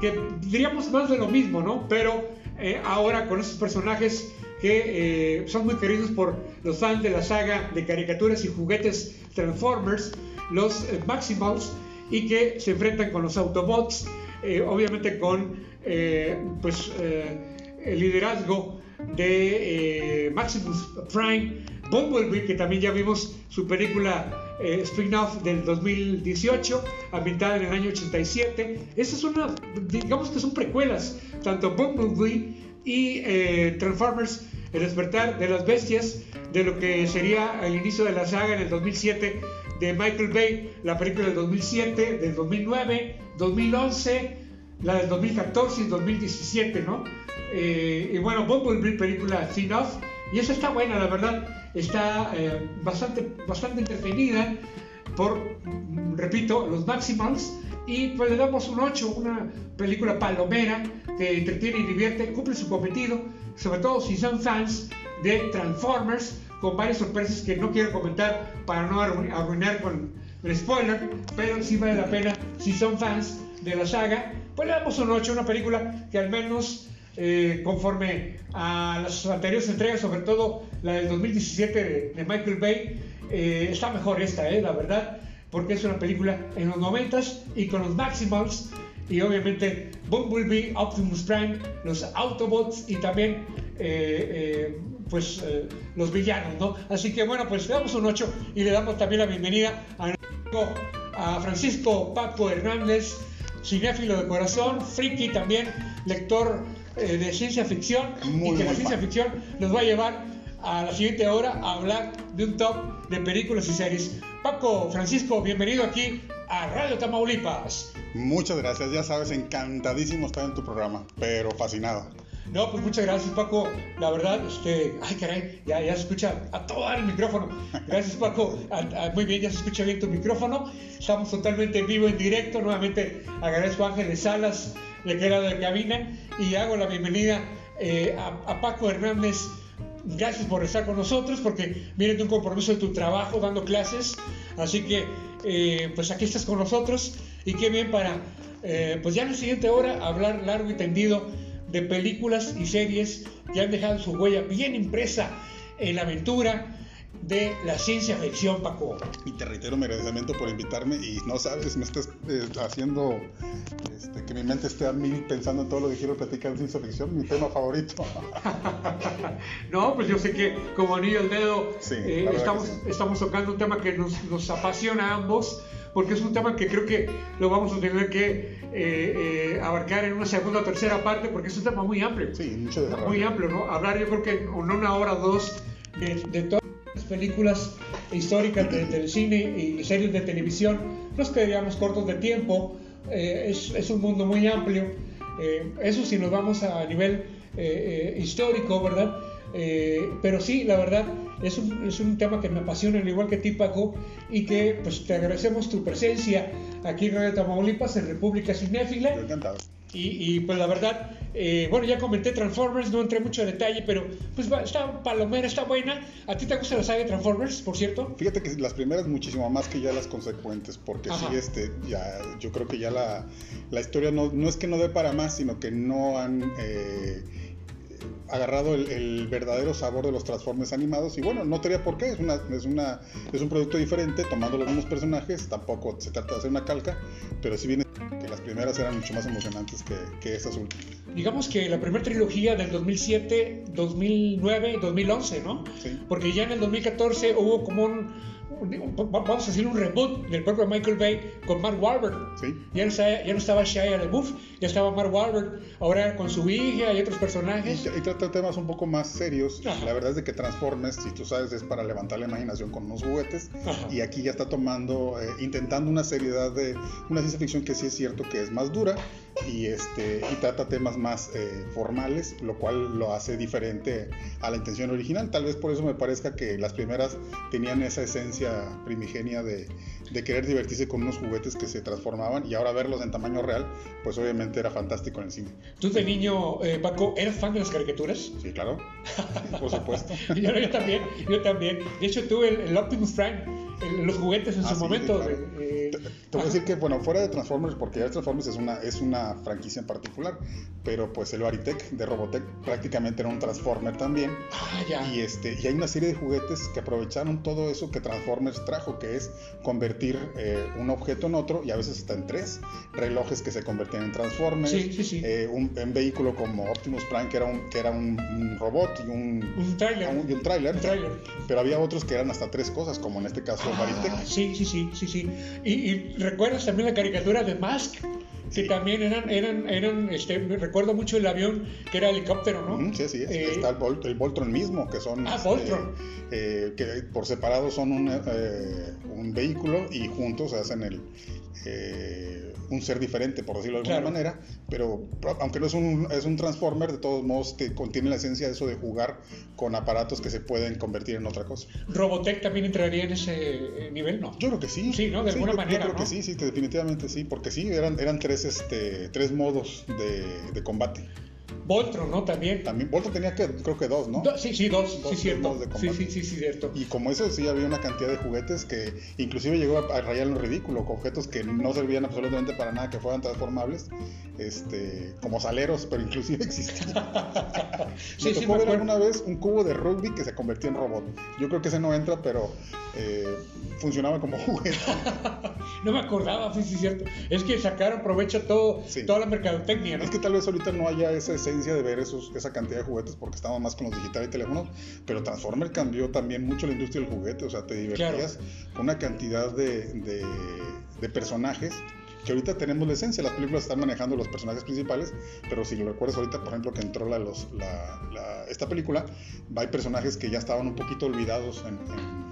que diríamos más de lo mismo, ¿no? Pero eh, ahora con esos personajes que son muy queridos por los fans de la saga de caricaturas y juguetes Transformers, los Maximals, y que se enfrentan con los Autobots, obviamente con pues, el liderazgo de Maximus Prime, Bumblebee, que también ya vimos su película eh, spin-off del 2018, ambientada en el año 87. Estas son, una, digamos que son precuelas, tanto Bumblebee y eh, Transformers, el despertar de las bestias, de lo que sería el inicio de la saga en el 2007 de Michael Bay, la película del 2007, del 2009, 2011, la del 2014 y 2017, ¿no? Eh, y bueno, Bumblebee, película spin-off, y esa está buena, la verdad está eh, bastante, bastante entretenida por, repito, los Maximals. Y pues le damos un 8, una película palomera que entretiene y divierte, cumple su cometido, sobre todo si son fans de Transformers, con varias sorpresas que no quiero comentar para no arruinar con el spoiler, pero sí vale la pena si son fans de la saga. Pues le damos un 8, una película que al menos eh, conforme a las anteriores entregas, sobre todo la del 2017 de, Michael Bay, eh, está mejor esta, eh, la verdad, porque es una película en los 90 y con los Maximals y obviamente Bumblebee, Optimus Prime, los Autobots y también pues los villanos, ¿no? Así que bueno, pues le damos un 8 y le damos también la bienvenida a, a Francisco Paco Hernández, cinéfilo de corazón, friki también, lector eh, de ciencia ficción y que la ciencia ficción nos va a llevar a la siguiente hora a hablar de un top de películas y series. Paco, Francisco, bienvenido aquí a Radio Tamaulipas. Muchas gracias, ya sabes, encantadísimo estar en tu programa, pero fascinado. No, pues muchas gracias Paco, la verdad, este, ay caray, ya, ya se escucha a todo el micrófono. Gracias Paco, muy bien, ya se escucha bien tu micrófono. Estamos totalmente en vivo, en directo, nuevamente agradezco a Ángeles Salas le queda de cabina y hago la bienvenida eh, a, Paco Hernández. Gracias por estar con nosotros porque viene de un compromiso de tu trabajo dando clases. Así que, eh, pues aquí estás con nosotros y qué bien para, eh, pues ya en la siguiente hora, hablar largo y tendido de películas y series que han dejado su huella bien impresa en la aventura, de la ciencia ficción, Paco. Y te reitero mi agradecimiento por invitarme y no sabes, me estás eh, haciendo este, que mi mente esté a mí pensando en todo lo que quiero platicar de ciencia ficción, mi tema favorito. no, pues yo sé que como anillo al dedo eh, estamos, estamos tocando un tema que nos, nos, apasiona a ambos. Porque es un tema que creo que lo vamos a tener que eh, abarcar en una segunda o tercera parte, porque es un tema muy amplio. Sí, mucho de Muy amplio, ¿no? Hablar, yo creo que en una hora o dos de, de todo películas históricas del cine y series de televisión, nos quedaríamos cortos de tiempo, eh, es, es, un mundo muy amplio, eh, eso si nos vamos a nivel eh, histórico, ¿verdad? pero sí, la verdad, es un, es un, tema que me apasiona, al igual que ti, Paco, y que pues te agradecemos tu presencia aquí en Radio Tamaulipas, en República Cinéfila. Encantado. Y, pues la verdad, eh, bueno, ya comenté Transformers, no entré mucho en detalle, pero pues está palomera, está buena. ¿A ti te gusta la saga de Transformers, por cierto? Fíjate que las primeras muchísimo más que ya las consecuentes, porque sí, este, ya, yo creo que ya la, la historia no, no, es que no dé para más, sino que no han... Eh, agarrado el, verdadero sabor de los Transformers animados y bueno, no tenía por qué, es, una, es, una, es un producto diferente, tomando los mismos personajes, tampoco se trata de hacer una calca, pero si bien que las primeras eran mucho más emocionantes que, que estas últimas. Digamos que la primera trilogía del 2007, 2009, 2011, ¿no? Sí. Porque ya en el 2014 hubo como un vamos a decir un reboot del propio Michael Bay con Mark Wahlberg. Ya, no estaba, ya no estaba Shia LaBeouf, ya estaba Mark Wahlberg, ahora con su hija y otros personajes. Y, trata temas un poco más serios. La verdad es de que Transformers, si tú sabes, es para levantar la imaginación con unos juguetes. Y aquí ya está tomando, eh, intentando una seriedad de una ciencia ficción que sí es cierto que es más dura y, este, y trata temas más eh, formales, lo cual lo hace diferente a la intención original. Tal vez por eso me parezca que las primeras tenían esa esencia primigenia de, de querer divertirse con unos juguetes que se transformaban y ahora verlos en tamaño real, pues obviamente era fantástico en el cine. ¿Tú de niño, eh, Paco, eras fan de las caricaturas? Sí, claro, por supuesto. yo, también, yo también. De hecho, tuve el, Optimus Prime los juguetes en Ah, su sí, momento. claro. eh, Te, te voy a decir que, bueno, fuera de Transformers, porque ya Transformers es una, es una franquicia en particular, pero pues el Baritech de Robotech prácticamente era un Transformer también. ah, ya. Y, este, y hay una serie de juguetes que aprovecharon todo eso que Transformers trajo, que es convertir eh, un objeto en otro y a veces hasta en tres. Relojes que se convertían en Transformers. Sí, sí, sí. eh, un, un vehículo como Optimus Prime, que era un, que era un, un robot y un, Un tráiler. un- y un tráiler. Un tráiler. Pero había otros que eran hasta tres cosas, como en este caso Ah, sí, sí, sí, sí, sí. Y, y recuerdas también la caricatura de Mask, Sí. también eran, eran, eran, este, recuerdo mucho el avión que era helicóptero, ¿no? Sí, sí, es. Eh, está el, Volt- el Voltron mismo, que son Ah, este, Voltron. eh, que por separado son un, eh, un vehículo y juntos hacen el eh, un ser diferente, por decirlo de alguna Claro. manera, pero aunque no es un, es un Transformer, de todos modos te contiene la esencia de eso de jugar con aparatos que se pueden convertir en otra cosa. Robotech también entraría en ese eh, nivel, ¿no? Yo creo que sí. Sí, ¿no? De alguna yo- manera, Yo creo ¿no? que sí, sí, que definitivamente sí, porque sí, eran, eran tres, este, tres modos de, de combate. Voltron, ¿no? También. También Voltron tenía que, creo que dos, ¿no? Do- sí, sí, dos, Dos sí, cierto. Sí, sí, sí, sí, cierto. Y como eso sí había una cantidad de juguetes que inclusive llegó a, a rayar en lo ridículo, con objetos que no servían absolutamente para nada, que fueran transformables, este, como saleros, pero inclusive existían. Sí, me sí, me ver alguna vez un cubo de rugby que se convirtió en robot. Yo creo que ese no entra, pero eh, funcionaba como juguete. No me acordaba, sí, sí, cierto. Es que sacaron provecho todo, Sí. toda la mercadotecnia, ¿no? Es que tal vez ahorita no haya esa esencia de ver esos, esa cantidad de juguetes porque estamos más con los digitales y teléfonos, pero Transformer cambió también mucho la industria del juguete, o sea, te divertías con una cantidad de, de- de personajes que ahorita tenemos la esencia, las películas están manejando los personajes principales, pero si lo recuerdas ahorita, por ejemplo, que entró la, los- la- la- esta película, hay personajes que ya estaban un poquito olvidados en, en-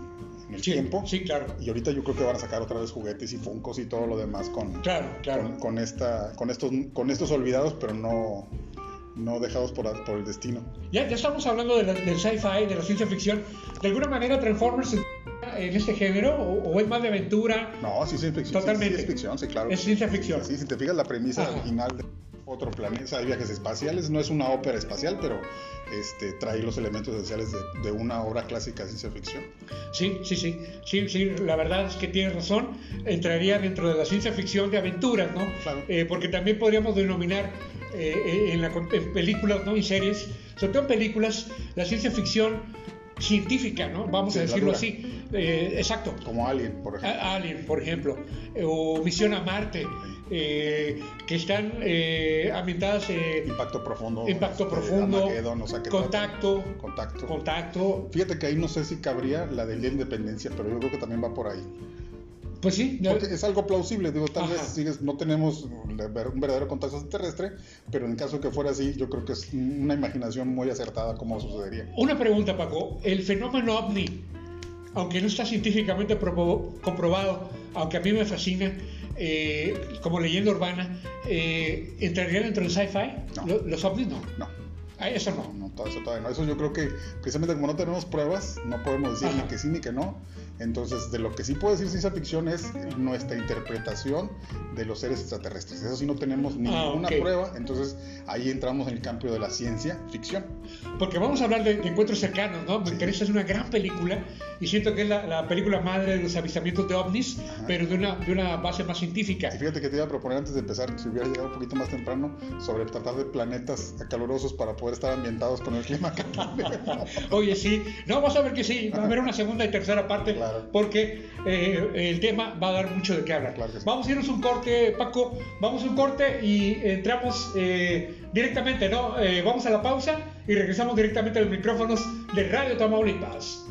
en el Sí, tiempo. sí, claro. Y ahorita yo creo que van a sacar otra vez juguetes y funcos y todo lo demás con, Claro, claro. con, con esta, con, estos, con estos olvidados, pero no, no dejados por, por el destino. Ya, ya estamos hablando de la- del sci-fi, de la ciencia ficción. ¿De alguna manera Transformers en este género o, o es más de aventura? No, sí, sí, es ficción. sí, Totalmente. Sí, es ficción, sí, claro. Es ciencia ficción. Sí, si te fijas, la premisa Ajá. original de otro planeta, hay viajes espaciales, no es una ópera espacial, pero este, trae los elementos esenciales de, de una obra clásica de ciencia ficción. Sí, sí, sí, sí, sí, la verdad es que tienes razón, entraría dentro de la ciencia ficción de aventuras, ¿no? Claro. Eh, porque también podríamos denominar eh, eh, en, la, en películas, ¿no? Y series, sobre todo en películas, la ciencia ficción científica, ¿no? Vamos Sí, a decirlo así, Eh, exacto. Como Alien, por ejemplo. A- Alien, por ejemplo, eh, o Misión a Marte, eh, que están eh, ambientadas eh, Impacto profundo. Impacto este, profundo, contacto, contacto. contacto, Fíjate que ahí no sé si cabría la de la independencia, pero yo creo que también va por ahí. pues sí, ya- Porque es algo plausible, digo, tal Ajá. vez sigues- no tenemos un verdadero contacto extraterrestre, pero en caso que fuera así, yo creo que es una imaginación muy acertada cómo sucedería. Una pregunta, Paco. El fenómeno ovni, aunque no está científicamente comprobado, aunque a mí me fascina, eh, como leyenda urbana, eh, ¿entraría dentro del sci-fi? No. Lo- ¿Los ovnis no? No, Ah, eso no, no. no, todo eso todavía no. Eso yo creo que precisamente como no tenemos pruebas, no podemos decir Ajá. ni que sí ni que no. Entonces, de lo que sí puede decir ciencia ficción es nuestra interpretación de los seres extraterrestres. Eso sí no tenemos Ah, ninguna prueba, entonces ahí entramos en el campo de la ciencia ficción. Porque vamos a hablar de, de encuentros cercanos, ¿no? Me Sí. interesa, es una gran película y siento que es la, la película madre de los avistamientos de ovnis, Ajá. pero de una, de una base más científica. Y fíjate que te iba a proponer antes de empezar, si hubiera llegado un poquito más temprano, sobre tratar de planetas calurosos para poder estar ambientados con el clima. Oye, sí, no, vas a ver que sí, va a haber una segunda y tercera parte, Claro. Porque eh, el tema va a dar mucho de qué hablar. Claro que sí. Vamos a irnos un corte, Paco, vamos a un corte y entramos eh, directamente, ¿no? Eh, vamos a la pausa y regresamos directamente a los micrófonos de Radio Tamaulipas.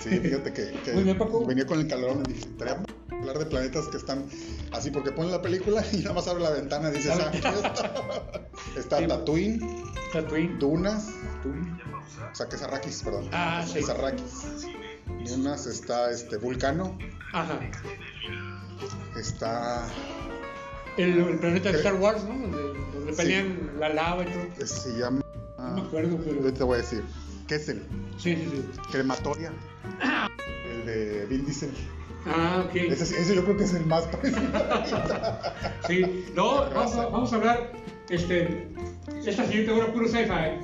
Sí, fíjate que, que bien, venía con el calorón y dije, hablar de planetas que están así, porque ponen la película y nada más abre la ventana y dices, ah, está. Está. Tatooine, Tatooine. Dunas, o sea, que es Arrakis, perdón. Ah, sí. Es Arrakis. Dunas, está este Vulcano, Ajá. está El, el planeta de Star Wars, ¿no? Donde, donde Sí. pelean la lava y todo. se llama No me acuerdo, pero. Yo te voy a decir, Kessel, Sí, sí, sí. Crematoria, el de Vin Diesel. Ah, ok. Ese, ese yo creo que es el más parecido. Sí, no, vamos a, vamos a hablar, este, esta siguiente hora puro sci-fi,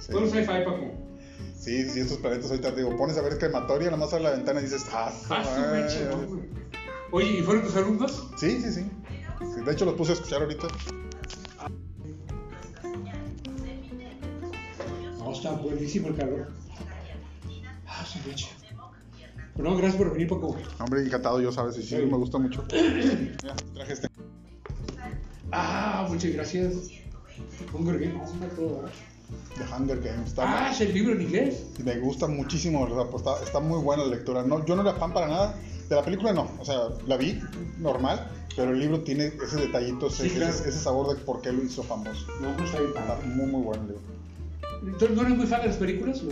Sí. puro sci-fi, Paco. Sí, sí, estos planetas ahorita te digo, pones a ver crematoria, nada más a la ventana y dices, ah, Ah, su ay, mecha, ay". ¿no? Oye, ¿y fueron tus alumnos? Sí, sí, sí. Sí, De hecho, los puse a escuchar ahorita. No, está buenísimo el calor. Ah, su mecha. Bueno, gracias por venir, Paco. Hombre, encantado yo, ¿sabes? Y sí, Sí. me gusta mucho. Mira, traje este. Ah, muchas gracias. No, todo, ¿verdad? The Hunger Games. Está, Ah, es el libro en inglés. me gusta muchísimo, sea, pues, está, está muy buena la lectura. No, yo no era fan para nada. De la película no, o sea, la vi normal, pero el libro tiene ese detallito, ese, Sí, claro. ese, ese sabor de por qué lo hizo famoso. No, no está bien Está muy, muy bueno el libro. ¿Tú no eres muy fan de las películas?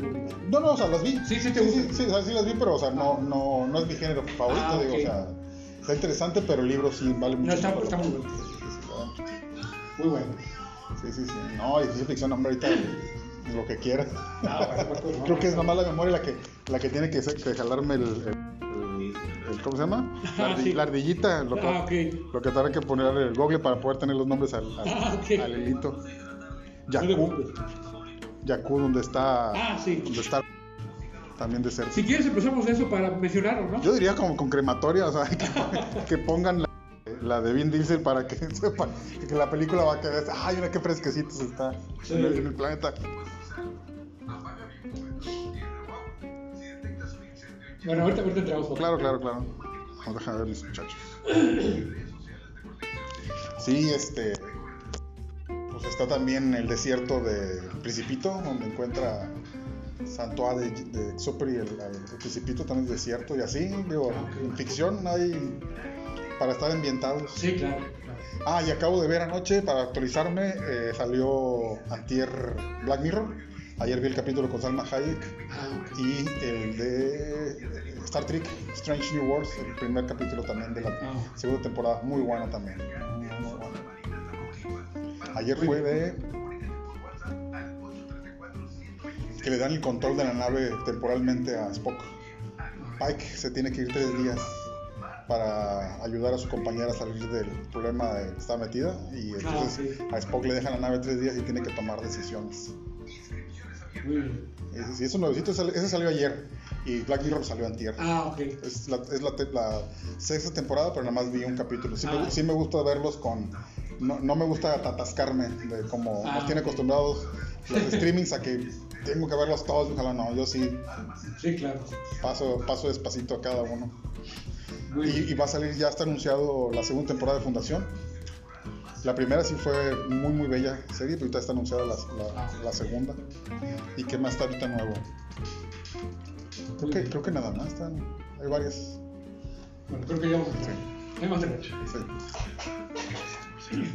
No, no, o sea, las vi. Sí, sí te sí, gustan. sí, o sea, sí las vi, pero, o sea, no, no, no es mi género favorito, Ah, digo, o sea, está interesante, pero el libro sí vale mucho. No, está, está muy bueno. Sí, sí, sí, Muy bueno. Sí, sí, sí. No, y ciencia ficción, hombre, ahorita lo que quiera. Ah, bueno, Paco, no, Creo que es no. nomás la memoria la que, la que tiene que, que jalarme el, el- el- el- ¿Cómo se llama? La, Ah, sí. la ardillita. Lo, que- Ah, ok. lo que tendrá que poner el google para poder tener los nombres al, al, Ah, ok. al hilito. Preocupes. Jakku, donde está. Ah, sí. Donde está también de ser. Si quieres empezamos eso para mencionarlo, ¿no? Yo diría como con crematoria, o sea, que, que pongan la, la de Vin Diesel para que sepan que la película va a quedar. Ay, mira qué fresquecitos está Sí. en, el, en el planeta. Bueno, ahorita, ahorita entramos. Claro, claro, claro. Vamos a dejar ver mis muchachos. Sí, este. Pues está también el desierto de Principito, donde encuentra Santoa de, de Exuperi, el, el Principito también es desierto y así. Digo, en ficción hay para estar ambientados. Sí, claro. claro. Ah, y acabo de ver anoche, para actualizarme, eh, salió Antier Black Mirror. Ayer vi el capítulo con Salma Hayek Ah, y el de Star Trek Strange New Worlds, el primer capítulo también de la Ah. segunda temporada, muy bueno también. Muy bueno. Ayer fue de que le dan el control de la nave temporalmente a Spock. Pike se tiene que ir tres días para ayudar a su compañera a salir del problema de que está metida y entonces sí. a Spock le dejan la nave tres días y tiene que tomar decisiones. Bien. Y eso nuevecito, ese ese salió ayer y Black Mirror salió antier. Ah, ok. Es, la, es la, la sexta temporada, pero nada más vi un capítulo. Sí, Ah. me, sí me gusta verlos con... No, no me gusta atascarme de como Ah. nos tiene acostumbrados los streamings a que tengo que verlos todos. Ojalá no, yo sí Sí, claro. paso, paso despacito a cada uno. Y, va a salir, ya está anunciado la segunda temporada de Fundación. La primera sí fue muy, muy bella serie, pero ahorita está anunciada la, la- la segunda. ¿Y qué más está ahorita nuevo? Creo que, creo que nada más, están, hay varias. Bueno, creo que ya vamos a entrar. Sí. Hey,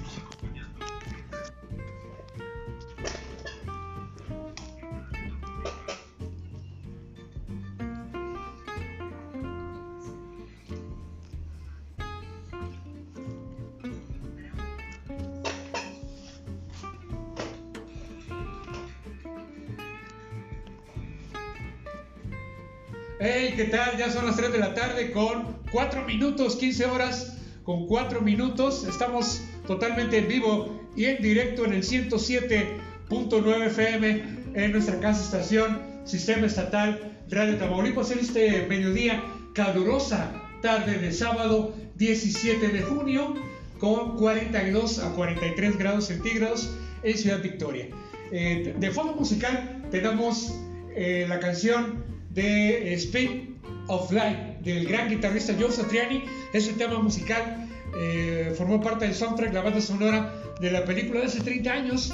¿qué tal? Ya son las 3 de la tarde con 4 minutos, 15 horas con 4 minutos. Estamos totalmente en vivo y en directo en el 107.9 FM en nuestra casa estación Sistema Estatal Radio Tamaulipas en este mediodía calurosa tarde de sábado 17 de junio con 42 a 43 grados centígrados en Ciudad Victoria. Eh, de fondo musical tenemos eh, la canción de Speed of Life del gran guitarrista Joe Satriani. Ese tema musical eh, formó parte del soundtrack, la banda sonora de la película de hace 30 años,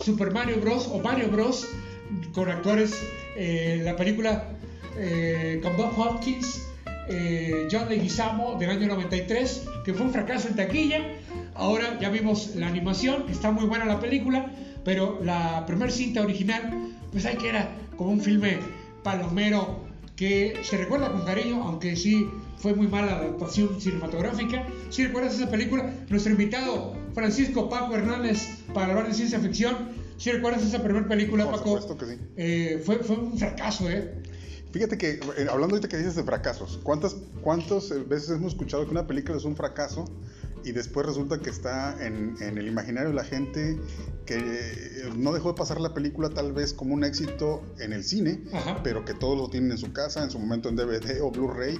Super Mario Bros. o Mario Bros. con actores, eh, la película eh, con Bob Hopkins, eh, John Leguizamo del año 93, que fue un fracaso en taquilla. Ahora ya vimos la animación, que está muy buena la película, pero la primer cinta original, pues ahí que era como un filme palomero que se recuerda con cariño, aunque sí fue muy mala la adaptación cinematográfica. Si recuerdas esa película, nuestro invitado Francisco Paco Hernández para hablar de ciencia ficción. Si recuerdas esa primera película, Por Paco, supuesto que sí. eh, fue, fue un fracaso, ¿eh? Fíjate que, eh, hablando ahorita que dices de fracasos, ¿cuántas, ¿cuántas veces hemos escuchado que una película es un fracaso y después resulta que está en, en, el imaginario de la gente que no dejó de pasar la película tal vez como un éxito en el cine, pero que todos lo tienen en su casa, en su momento en DVD o Blu-ray.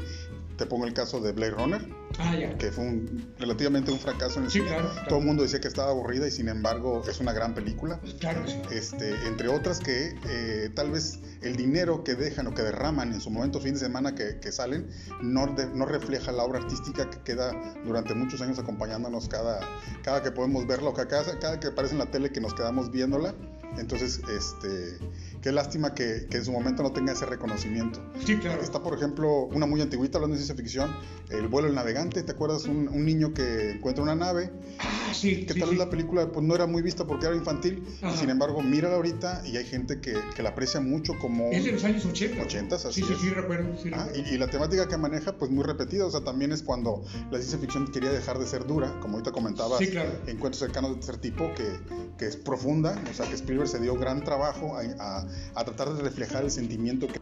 Te pongo el caso de Blade Runner, ah, que fue un, relativamente un fracaso en el cine. Todo el mundo decía que estaba aburrida y sin embargo es una gran película. Claro este, entre otras que eh, tal vez el dinero que dejan o que derraman en su momento fin de semana que, que salen no, no refleja la obra artística que queda durante muchos años acompañándonos cada, cada que podemos verla o cada, cada que aparece en la tele que nos quedamos viéndola. Entonces, este, qué lástima que, que, en su momento no tenga ese reconocimiento. Sí, claro. Está, por ejemplo, una muy antiguita hablando de ciencia ficción, El vuelo del navegante. ¿Te acuerdas? Un, un niño que encuentra una nave. Ah, sí. Que sí, tal vez la película pues, no era muy vista porque era infantil. Sin embargo, mírala ahorita y hay gente que, que, la aprecia mucho como. Es de los años 80. 80, así Sí, sí, sí, recuerdo. Sí, ah, y, y, la temática que maneja, pues muy repetida. O sea, también es cuando la ciencia ficción quería dejar de ser dura, como ahorita comentabas. Sí, claro. Encuentros cercanos de tercer tipo, que, que es profunda. O sea, que Spielberg se dio gran trabajo a, a, a tratar de reflejar el sentimiento que,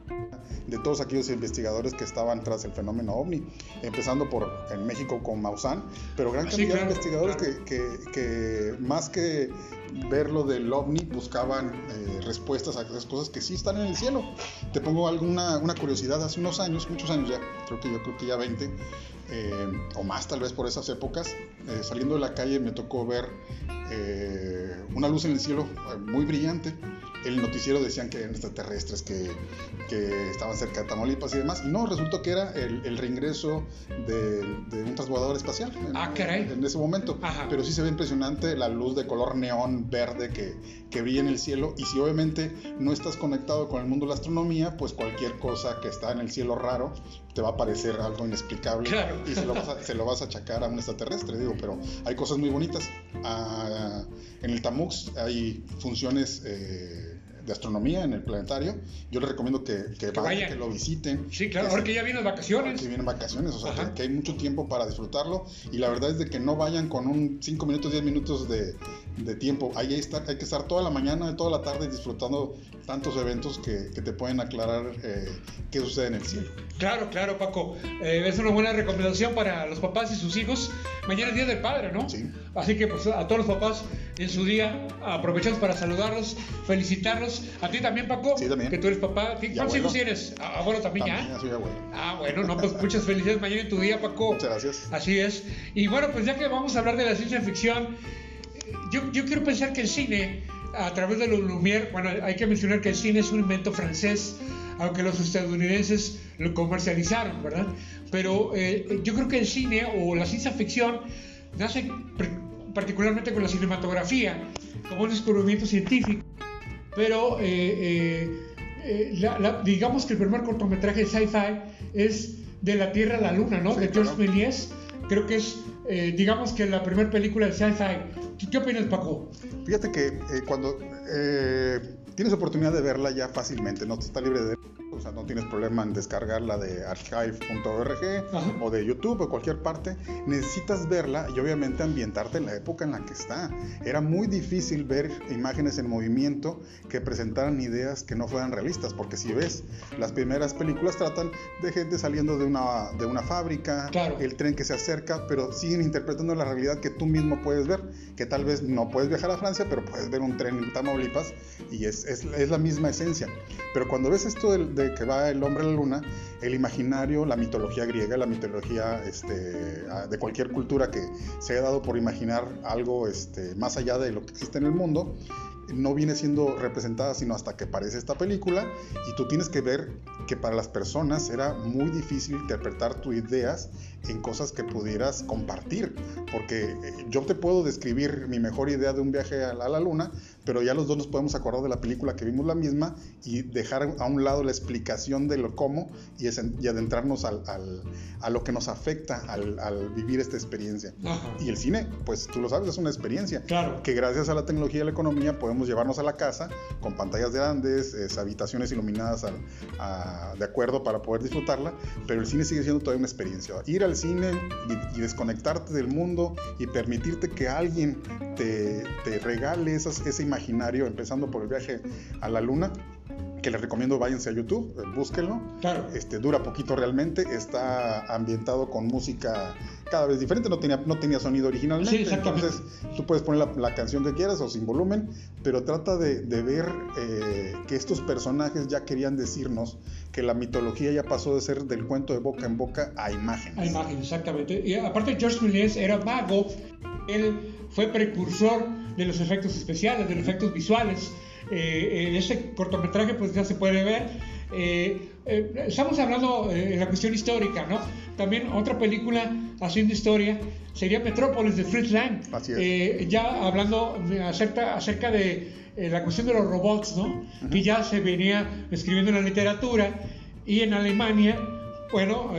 de todos aquellos investigadores que estaban tras el fenómeno ovni, empezando por en México con Maussan, pero gran cantidad sí, claro, de investigadores claro. que, que, que, más que ver lo del ovni buscaban eh, respuestas a esas cosas que sí están en el cielo. Te pongo alguna una curiosidad, hace unos años, muchos años ya, creo que yo creo que ya 20, eh, o más tal vez por esas épocas, eh, saliendo de la calle me tocó ver eh, una luz en el cielo muy brillante el noticiero decían que eran extraterrestres que, que, estaban cerca de Tamaulipas y demás. Y no, resultó que era el, el reingreso de, de, un transbordador espacial en, ah, caray. en, ese momento. Ajá. Pero sí se ve impresionante la luz de color neón verde que, que brilla en el cielo. Y si obviamente no estás conectado con el mundo de la astronomía, pues cualquier cosa que está en el cielo raro te va a parecer algo inexplicable claro. y se lo, vas a, se lo vas a achacar a un extraterrestre, digo, pero hay cosas muy bonitas. Ah, en el Tamux hay funciones eh, de astronomía en el planetario. Yo les recomiendo que, que, que vayan, que lo visiten. Sí, claro, ahora que ya vienen vacaciones. Que vienen vacaciones, o sea, que, que, hay mucho tiempo para disfrutarlo. Y la verdad es de que no vayan con un 5 minutos, 10 minutos de, de tiempo. Ahí hay, estar, hay, que estar toda la mañana, toda la tarde disfrutando tantos eventos que, que te pueden aclarar eh, qué sucede en el cielo. Claro, claro, Paco. Eh, es una buena recomendación para los papás y sus hijos. Mañana es Día del Padre, ¿no? Sí. Así que pues, a todos los papás en su día aprovechamos para saludarlos, felicitarlos. A ti también, Paco. Sí, también. Que tú eres papá. ¿Cuántos hijos tienes? Abuelo también, también ya. Soy abuelo. Ah, bueno, no, pues muchas felicidades mañana en tu día, Paco. Muchas gracias. Así es. Y bueno, pues ya que vamos a hablar de la ciencia ficción, yo, yo quiero pensar que el cine, a través de los Lumière, bueno, hay que mencionar que el cine es un invento francés, aunque los estadounidenses lo comercializaron, ¿verdad? Pero eh, yo creo que el cine o la ciencia ficción nace particularmente con la cinematografía, como un descubrimiento científico. Pero eh, eh, la, la, digamos que el primer cortometraje de sci-fi es De la Tierra a la Luna, ¿no? Sí, de Georges claro. Méliès. Creo que es, eh, digamos que la primera película de sci-fi. ¿Qué opinas, Paco? Fíjate que eh, cuando eh, tienes oportunidad de verla ya fácilmente, no está libre de o sea, no tienes problema en descargarla de archive.org o de YouTube o cualquier parte. Necesitas verla y obviamente ambientarte en la época en la que está. Era muy difícil ver imágenes en movimiento que presentaran ideas que no fueran realistas, porque si ves, las primeras películas tratan de gente saliendo de una, de una fábrica, claro. el tren que se acerca, pero siguen interpretando la realidad que tú mismo puedes ver, que tal vez no puedes viajar a Francia, pero puedes ver un tren en Tamaulipas y es, es, la misma esencia. Pero cuando ves esto de, que va el hombre a la luna, el imaginario, la mitología griega, la mitología este, de cualquier cultura que se haya dado por imaginar algo este, más allá de lo que existe en el mundo, no viene siendo representada sino hasta que aparece esta película y tú tienes que ver que para las personas era muy difícil interpretar tus ideas en cosas que pudieras compartir, porque yo te puedo describir mi mejor idea de un viaje a la luna, pero ya los dos nos podemos acordar de la película que vimos la misma y dejar a un lado la explicación de lo cómo y, es, y adentrarnos al, al, a lo que nos afecta al, al vivir esta experiencia. Ajá. Y el cine, pues tú lo sabes, es una experiencia claro. que gracias a la tecnología y la economía podemos llevarnos a la casa con pantallas grandes, eh, habitaciones iluminadas al, a, de acuerdo para poder disfrutarla, pero el cine sigue siendo todavía una experiencia. Ir al cine y, y desconectarte del mundo y permitirte que alguien te, te regale esas, ese imaginario, empezando por el viaje a la luna, que les recomiendo váyanse a YouTube, eh, búsquenlo. Claro. Este, dura poquito realmente, está ambientado con música cada vez diferente, no tenía, no tenía sonido originalmente. Sí. Entonces tú puedes poner la, la canción que quieras o sin volumen, pero trata de, de ver eh, que estos personajes ya querían decirnos que la mitología ya pasó de ser del cuento de boca en boca a imágenes. A imágenes, exactamente. Y aparte George Méliès era mago, él fue precursor de los efectos especiales, de los efectos visuales. Eh, en ese cortometraje pues ya se puede ver. Eh, eh, estamos hablando en la cuestión histórica, ¿no? También otra película haciendo historia sería Metrópolis de Fritz Lang. Así es. ya hablando acerca, acerca de la cuestión de los robots, ¿no? Uh -huh. Que ya se venía escribiendo en la literatura y en Alemania, bueno,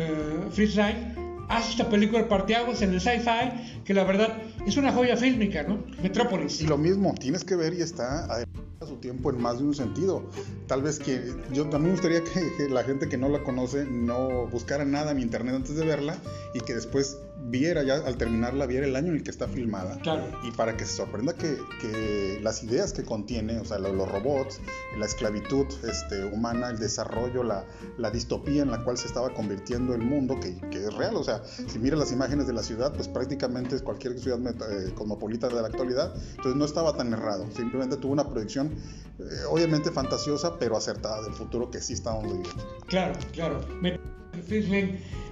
Fritz Lang hace esta película Parteaguas en el sci-fi, que la verdad es una joya fílmica, ¿no? Metrópolis. Y lo mismo, tienes que ver y está a su tiempo en más de un sentido. Tal vez que yo también me gustaría que, que, la gente que no la conoce no buscara nada en internet antes de verla y que después viera ya al terminarla, viera el año en el que está filmada. Claro. Y para que se sorprenda que, que las ideas que contiene, o sea, los, los robots, la esclavitud este, humana, el desarrollo, la, la, distopía en la cual se estaba convirtiendo el mundo, que, que, es real. O sea, si miras las imágenes de la ciudad, pues prácticamente es cualquier ciudad eh, cosmopolita de la actualidad. Entonces no estaba tan errado. Simplemente tuvo una proyección, eh, obviamente fantasiosa, pero acertada del futuro que sí estábamos viviendo. Claro, claro.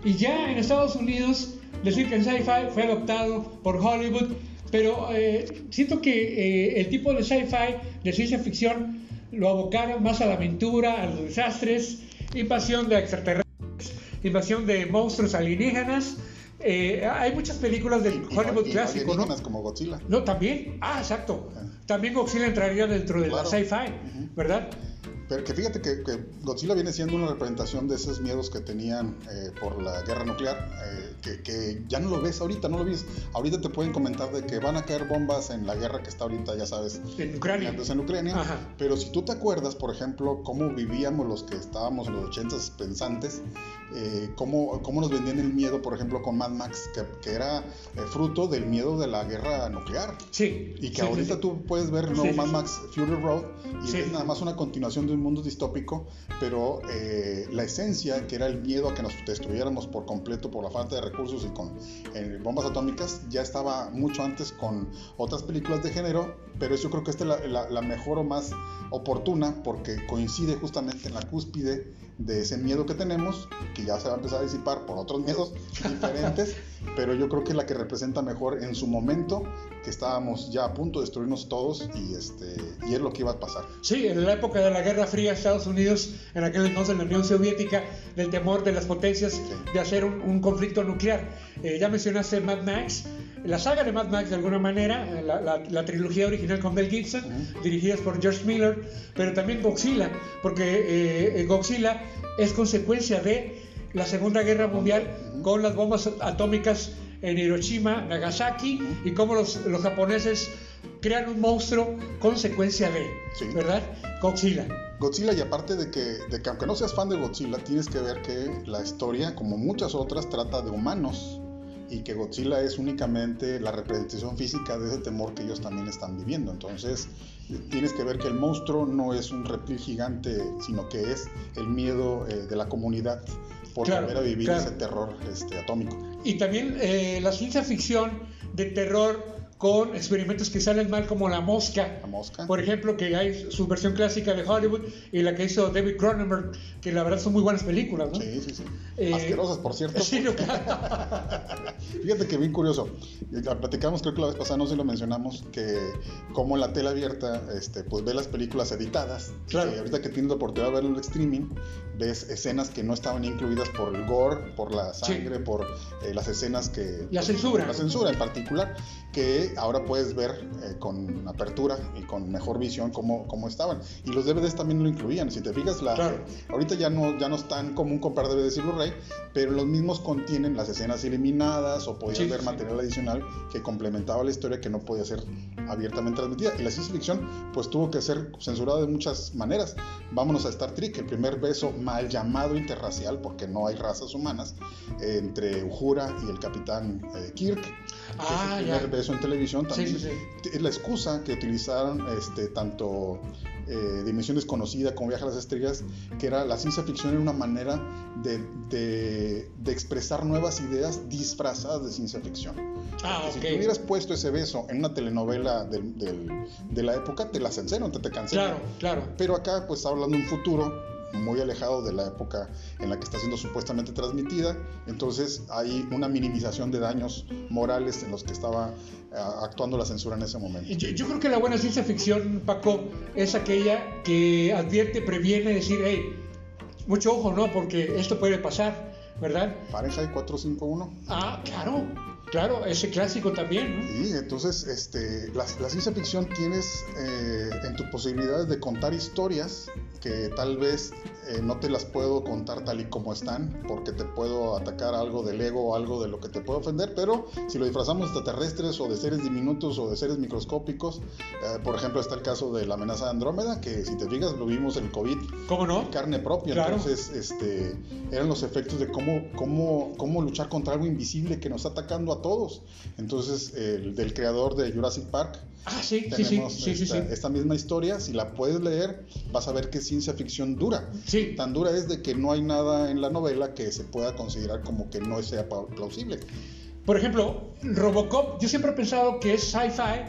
Y ya en Estados Unidos decir que el sci-fi fue adoptado por Hollywood, pero eh, siento que eh, el tipo de sci-fi, de ciencia ficción, lo abocaron más a la aventura, a los desastres, invasión de extraterrestres, invasión de monstruos alienígenas. Eh, hay muchas películas del Y Hollywood y clásico, ¿no? como Godzilla. No, también. Ah, exacto. Ah. También Godzilla entraría dentro de Claro. la sci-fi. ¿verdad? Pero que fíjate que, que Godzilla viene siendo una representación de esos miedos que tenían eh, por la guerra nuclear, eh, que, que ya no lo ves ahorita, no lo ves. Ahorita te pueden comentar de que van a caer bombas en la guerra que está ahorita, ya sabes, En Ucrania. en Ucrania. Ajá. Pero si tú te acuerdas, por ejemplo, cómo vivíamos los que estábamos en los 80 pensantes, eh, cómo, cómo nos vendían el miedo, por ejemplo, con Mad Max, que, que era eh, fruto del miedo de la guerra nuclear. Sí. Y que sí, ahorita sí, tú puedes ver no sí, Mad. Max Fury Road y es nada más una continuación de un mundo distópico, pero eh, la esencia, que era el miedo a que nos destruyéramos por completo por la falta de recursos y con eh, bombas atómicas, ya estaba mucho antes con otras películas de género, pero yo creo que esta es la, la- la mejor o más oportuna porque coincide justamente en la cúspide de ese miedo que tenemos, que ya se va a empezar a disipar por otros miedos diferentes, pero yo creo que es la que representa mejor en su momento, que estábamos ya a punto de destruirnos todos y, este, y es lo que iba a pasar. Sí, en la época de la Guerra Fría, Estados Unidos, en aquel entonces la Unión Soviética, del temor de las potencias de hacer un, un conflicto nuclear. Eh, ya mencionaste Mad Max, la saga de Mad Max de alguna manera, eh, la, la- la trilogía original con Mel Gibson, Ujú. dirigidas por George Miller, pero también Godzilla, porque eh, eh, Godzilla es consecuencia de la Segunda Guerra Mundial con las bombas atómicas en Hiroshima, Nagasaki, y cómo los, los japoneses crean un monstruo consecuencia de, Sí. ¿verdad? Godzilla. Godzilla, y aparte de que, de que aunque no seas fan de Godzilla, tienes que ver que la historia, como muchas otras, trata de humanos y que Godzilla es únicamente la representación física de ese temor que ellos también están viviendo. Entonces, tienes que ver que el monstruo no es un reptil gigante, sino que es el miedo eh, de la comunidad por Claro, volver a vivir claro. ese terror este, atómico. Y también eh, la ciencia ficción de terror con experimentos que salen mal como La Mosca. La mosca. Por ejemplo, que hay su versión clásica de Hollywood y la que hizo David Cronenberg, que la verdad son muy buenas películas, ¿no? Sí, sí, sí. Eh, Asquerosas, por cierto. Sí, no, claro. Fíjate que bien curioso. Platicamos, creo que la vez pasada no sé si lo mencionamos, que como la tele abierta, este, pues ve las películas editadas. Claro. Y ahorita que tienes la oportunidad de verlo en el streaming, ves escenas que no estaban incluidas por el gore, por la Sí. sangre, por eh, las escenas que... La censura. La censura en particular, que ahora puedes ver eh, con apertura y con mejor visión cómo, cómo estaban. Y los DVDs también lo incluían. Si te fijas, la, Claro. ahorita ya no, ya no es tan común comprar DVDs y Blu-ray, pero los mismos contienen las escenas eliminadas o podías Sí, ver sí. material adicional que complementaba la historia que no podía ser abiertamente transmitida. Y la ciencia ficción pues tuvo que ser censurada de muchas maneras. Vámonos a Star Trek, el primer beso mal llamado interracial, porque no hay razas humanas, eh, entre Uhura y el capitán eh, Que Ah, es el ya. primer beso en televisión Sí, también. sí, Es la excusa que utilizaron este, tanto eh, Dimensión Desconocida, como Viaja a las Estrellas, que era la ciencia ficción era una manera de, de, expresar nuevas ideas disfrazadas de ciencia ficción. Ah, Si tú hubieras puesto ese beso en una telenovela del, de la época, te la cancelan, te, te cancelan. Claro, claro. Pero acá, pues hablando de un futuro muy alejado de la época en la que está siendo supuestamente transmitida. Entonces hay una minimización de daños morales en los que estaba eh, actuando la censura en ese momento. Yo, creo que la buena ciencia ficción, Paco, es aquella que advierte, previene, decir, hey, mucho ojo, ¿no? Porque esto puede pasar, ¿verdad? Fahrenheit 451. Ah, claro. Claro, ese clásico también, ¿no? Sí, entonces este, la, ciencia ficción tienes eh, en tus posibilidades de contar historias que tal vez eh, no te las puedo contar tal y como están, porque te puedo atacar algo del ego o algo de lo que te puede ofender, pero si lo disfrazamos de extraterrestres o de seres diminutos o de seres microscópicos, eh, por ejemplo está el caso de la amenaza de Andrómeda, que si te fijas lo vimos en el COVID, ¿cómo no? En carne propia, entonces este, eran los efectos de cómo, cómo, cómo luchar contra algo invisible que nos está atacando a todos. Entonces, el, del creador de Jurassic Park, Ah, sí, sí, sí, esta, esta, misma historia, si la puedes leer, vas a ver que es ciencia ficción dura. Sí. Tan dura es de que no hay nada en la novela que se pueda considerar como que no sea plausible. Por ejemplo, Robocop, yo siempre he pensado que es sci-fi,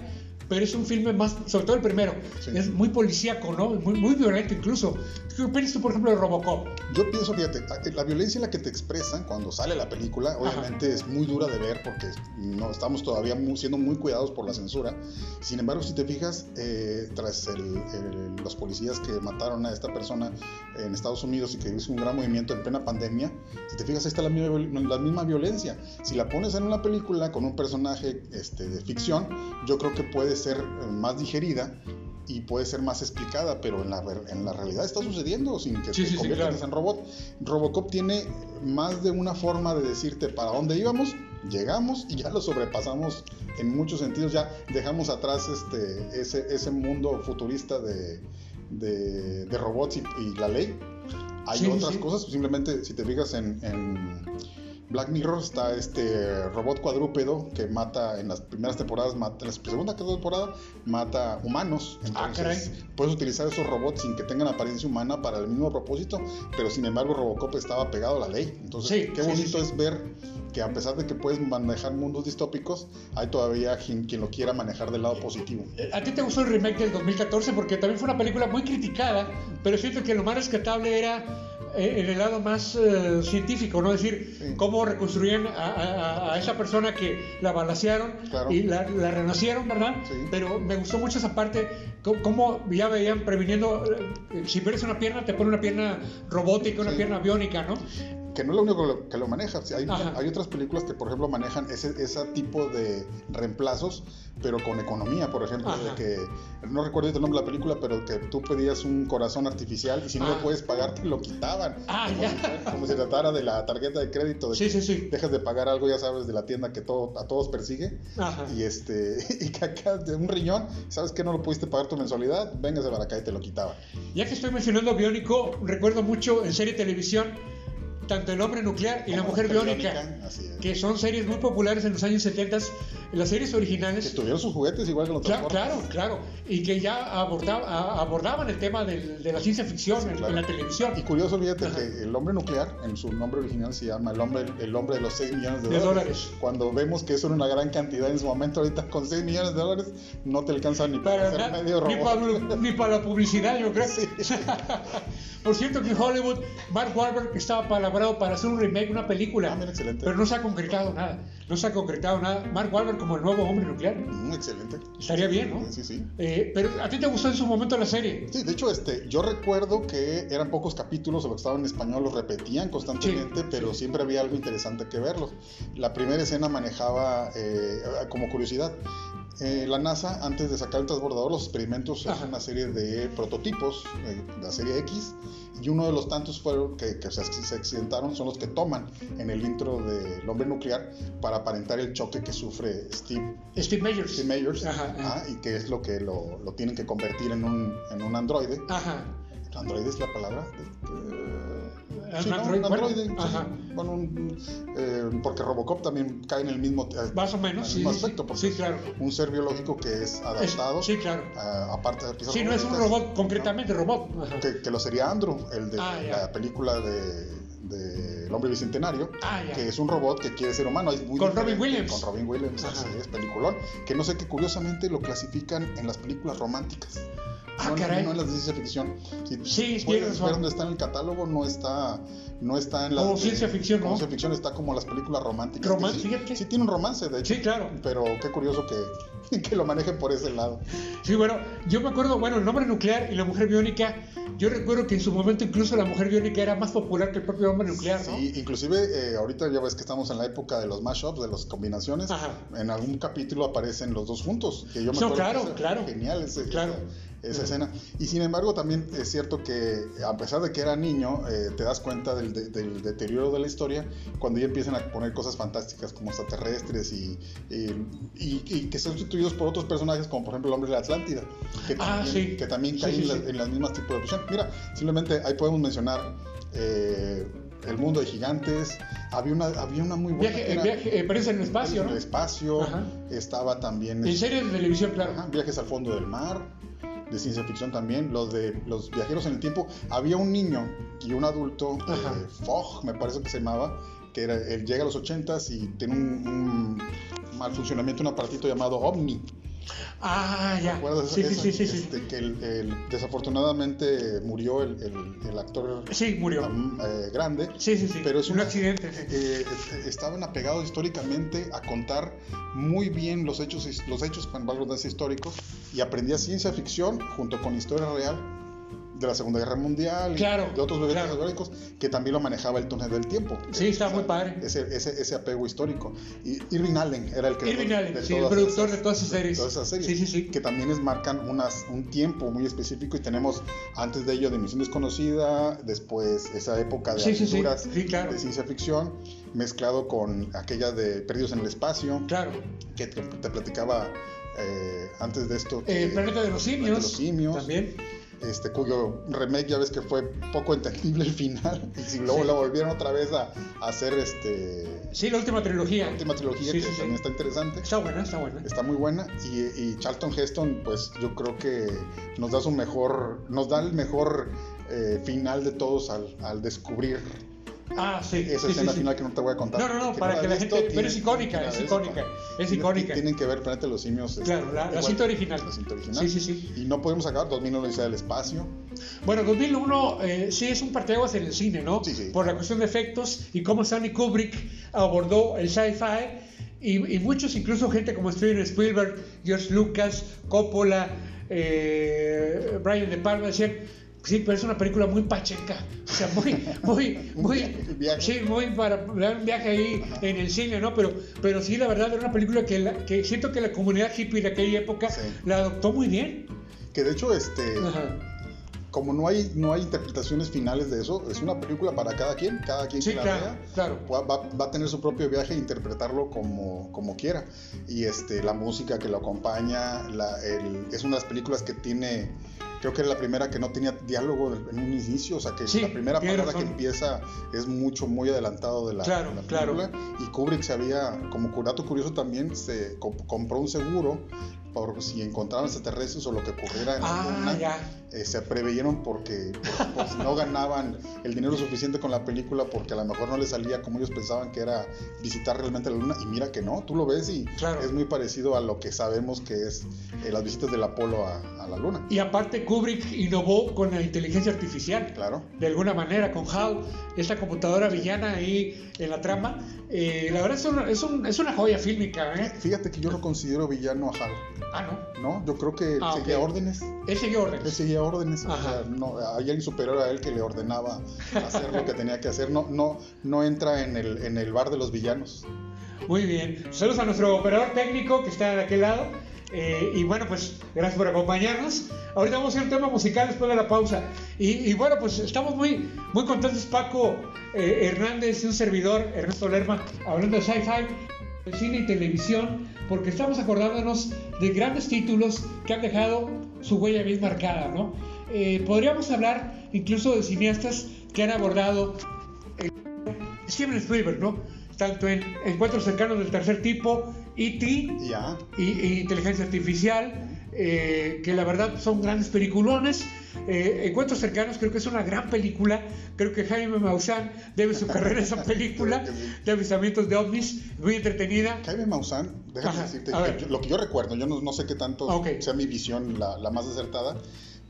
pero es un filme más, sobre todo el primero, es muy policíaco, ¿no? Muy, muy violento incluso. ¿Qué piensas tú, por ejemplo, de Robocop? Yo pienso, fíjate, la violencia en la que te expresan cuando sale la película, obviamente es muy dura de ver porque no estamos todavía siendo muy cuidados por la censura. Sin embargo, si te fijas, eh, tras los policías que mataron a esta persona en Estados Unidos y que hizo un gran movimiento en plena pandemia, si te fijas, ahí está la misma, la misma violencia. Si la pones en una película con un personaje este, de ficción, yo creo que puede ser eh, más digerida y puede ser más explicada, pero en la, en la realidad está sucediendo sin que se conviertas en robot. Robocop tiene más de una forma de decirte para dónde íbamos, llegamos y ya lo sobrepasamos en muchos sentidos, ya dejamos atrás este, ese, ese mundo futurista de, de, robots y, la ley. Hay otras cosas, simplemente si te fijas en Black Mirror está este robot cuadrúpedo que mata en las primeras temporadas, mata, en la segunda temporada mata humanos. Ah, Entonces, puedes utilizar esos robots sin que tengan apariencia humana para el mismo propósito, pero sin embargo Robocop estaba pegado a la ley. Entonces, qué bonito es ver que a pesar de que puedes manejar mundos distópicos, hay todavía quien, quien, lo quiera manejar del lado positivo. ¿A ti te gustó el remake del 2014? Porque también fue una película muy criticada, pero siento que lo más rescatable era eh, en el lado más eh, científico, ¿no? Es decir, cómo reconstruían a, esa persona que la balasearon y la, renacieron, ¿verdad? Pero me gustó mucho esa parte, cómo ya veían previniendo, eh, si pierdes una pierna, te pone una pierna robótica, una pierna biónica, ¿no? Que no es lo único que lo, maneja. Hay, hay, otras películas que, por ejemplo, manejan ese, ese tipo de reemplazos, pero con economía, por ejemplo, de que, no recuerdo el nombre de la película, pero que tú pedías un corazón artificial y si no lo puedes pagar, te lo quitaban. Ah, como. Si, como, si, tratara de la tarjeta de crédito. De sí, sí, sí. Dejas de pagar algo, ya sabes, de la tienda que todo, a todos persigue. Y, este, y que acá de un riñón, ¿sabes que no lo pudiste pagar tu mensualidad? Véngase para acá y te lo quitaban. Ya que estoy mencionando Biónico, recuerdo mucho en serie televisión tanto El hombre nuclear y La mujer biónica, que son series muy populares en los años 70, las series originales. Que tuvieron sus juguetes igual que los Claro, claro, claro. Y que ya abordaba, abordaban el tema de la ciencia ficción en, la televisión. Y curioso, fíjate que El hombre nuclear, en su nombre original se llama El hombre, el hombre de los 6 millones de, dólares. Cuando vemos que eso era una gran cantidad en su momento, ahorita con 6 millones de dólares no te alcanza ni para, hacer medio robot. Ni para, ni para la publicidad, yo creo. Por cierto que Hollywood Mark Wahlberg estaba palabrado para hacer un remake, una película. Ah, excelente. Pero no se ha concretado nada. No se ha concretado nada. Mark Wahlberg como el nuevo hombre nuclear. Mm, excelente. Estaría bien, ¿no? Sí, sí. Eh, pero ¿a ti te gustó en su momento la serie? Sí, de hecho, este, yo recuerdo que eran pocos capítulos, o lo que estaban en español los repetían constantemente, pero siempre había algo interesante que verlos. La primera escena manejaba, eh, como curiosidad, eh, la NASA, antes de sacar el transbordador, los experimentos hacen una serie de prototipos, eh, la serie X, y uno de los tantos fueron que, se, accidentaron son los que toman en el intro del hombre nuclear para aparentar el choque que sufre Steve, Steve Meyers, Steve Meyers y que es lo que lo, lo tienen que convertir en un, en un androide. Ajá. ¿Androide es la palabra? Sí, ¿no? un androide. Bueno, eh, porque Robocop también cae en el mismo, eh, Más o menos, sí, aspecto. sí, claro. Un ser biológico que es adaptado. sí, claro. aparte de Sí, no es un robot, concretamente robot. Que, que, lo sería Andrew, el de ah, la película de de El hombre bicentenario, ah, que es un robot que quiere ser humano. con Robin Williams. Con Robin Williams, así es, peliculón. Que no sé qué curiosamente lo clasifican en las películas románticas. Ah, no, caray. No, en las de ciencia ficción. Si sí, puedes ver dónde está en el catálogo, no está, no está en la. Como ciencia ficción, como ciencia ficción está como las películas románticas. Romance, sí, fíjate. Sí, tiene un romance, de hecho. Sí, claro. Pero qué curioso que, que lo manejen por ese lado. Sí, bueno, yo me acuerdo, bueno, el nombre nuclear y la mujer biónica yo recuerdo que en su momento incluso la mujer biónica era más popular que el propio hombre nuclear, ¿no? Sí, inclusive eh, ahorita ya ves que estamos en la época de los mashups, de las combinaciones. En algún capítulo aparecen los dos juntos, que yo me acuerdo claro, claro. genial ese, claro. Esa, escena. Y sin embargo también es cierto que a pesar de que era niño, eh, te das cuenta del, deterioro de la historia cuando ya empiezan a poner cosas fantásticas como extraterrestres y, y, que son sustituidos por otros personajes como por ejemplo el hombre de la Atlántida, que ah, también, que también caen en, las mismas tipos de Mira, simplemente ahí podemos mencionar eh, El mundo de gigantes. Había una, había una muy buena. Viaje, viaje eh, parece en el espacio, En el espacio. Estaba también. En series de televisión, claro. viajes al fondo del mar. De ciencia ficción también. Los de los viajeros en el tiempo. Había un niño y un adulto, eh, Fogg, me parece que se llamaba. Que era, él llega a los 80 y tiene un, un mal funcionamiento, un aparatito llamado OVNI Ah, ya. Sí, sí, sí, sí, este, que el, desafortunadamente murió el, el, actor sí, murió. Eh, grande. Sí, sí, sí. Pero es un accidente. Eh, estaban apegados históricamente a contar muy bien los hechos, los hechos, valor históricos y aprendía ciencia ficción junto con historia real de la Segunda Guerra Mundial claro, y de otros bebés claro. que también lo manejaba el túnel del tiempo. Sí, está muy padre. Ese, ese, ese, apego histórico. Y Irving Allen era el creador Irving Allen, sí, el productor de todas esas series. Todas esas series. Sí, sí, sí. Que también es, marcan unas, un tiempo muy específico y tenemos antes de ello de Misión Desconocida, después esa época de aventuras de ciencia ficción, mezclado con aquella de Perdidos en el Espacio. Claro. Que te, platicaba eh, antes de esto. El planeta de los simios. De los simios. También este, cuyo remake ya ves que fue poco entendible el final, y si luego lo volvieron otra vez a, hacer este... Sí, la última trilogía. La última trilogía que también está interesante. Está buena, está buena. Está muy buena, y, Charlton Heston, pues yo creo que nos da su mejor, nos da el mejor eh, final de todos al, al descubrir Ah, sí. Esa escena final que no te voy a contar. No, no, no, para que la gente. pero es icónica, es icónica. Es icónica. Tienen que ver Planeta de los Simios. Este, claro, la, cinta original. La cinta original. Sí, sí, sí. Y no podemos acabar 2001 dice del espacio. Bueno, 2001 eh, sí es un parteaguas en el cine, ¿no? Sí, sí. Por la cuestión de efectos y cómo Stanley Kubrick abordó el sci-fi. Y, y, muchos, incluso gente como Steven Spielberg, George Lucas, Coppola, eh, Brian De Palma, decían Sí, pero es una película muy pacheca. O sea, muy, muy, muy. sí, muy para dar un viaje ahí en el cine, ¿no? Pero, pero sí, la verdad, era una película que, que siento que la comunidad hippie de aquella época la adoptó muy bien. Que de hecho, este. Como no hay, no hay interpretaciones finales de eso, es una película para cada quien, cada quien que la vea claro. Va, va, a tener su propio viaje e interpretarlo como, como quiera. Y este, la música que lo acompaña, la, el, es una de las películas que tiene creo que era la primera que no tenía diálogo en un inicio, o sea que la primera palabra que empieza es mucho, muy adelantado de la, claro, película. Y Kubrick se había, como dato curioso también, se compró un seguro por si encontraban extraterrestres o lo que ocurriera en la ah, luna, eh, se preveyeron porque, si no ganaban el dinero suficiente con la película porque a lo mejor no les salía como ellos pensaban que era visitar realmente la luna y mira que no, tú lo ves y es muy parecido a lo que sabemos que es eh, las visitas del Apolo a, la luna. Y aparte Kubrick innovó con la inteligencia artificial. Claro. De alguna manera, con HAL, esta computadora villana ahí en la trama. Eh, la verdad es una, es, un, es una joya fílmica. Fíjate que yo lo considero villano a HAL. Ah, ¿no? No, yo creo que ah, seguía órdenes. Él seguía órdenes. Él seguía órdenes. O sea, no, hay alguien superior a él que le ordenaba hacer lo que tenía que hacer. No, no, no entra en el, en el bar de los villanos. Muy bien. Saludos a nuestro operador técnico que está de aquel lado. Eh, y bueno, pues gracias por acompañarnos. Ahorita vamos a ir un tema musical después de la pausa. Y, bueno, pues estamos muy, muy contentos, Paco eh, Hernández y un servidor, Ernesto Lerma, hablando de sci-fi, cine y televisión porque estamos acordándonos de grandes títulos que han dejado su huella bien marcada, ¿no? Eh, podríamos hablar incluso de cineastas que han abordado el Steven Spielberg, ¿no? Tanto en Encuentros cercanos del tercer tipo, E.T. Ya. Y, y Inteligencia Artificial, eh, que la verdad son grandes peliculones. Eh, Encuentros cercanos creo que es una gran película. Creo que Jaime Maussan debe su carrera a esa película de avistamientos de ovnis, muy entretenida. Jaime Maussan, déjame Ajá, decirte que yo- lo que yo recuerdo, yo no, no sé qué tanto Ok. sea mi visión la, la más acertada,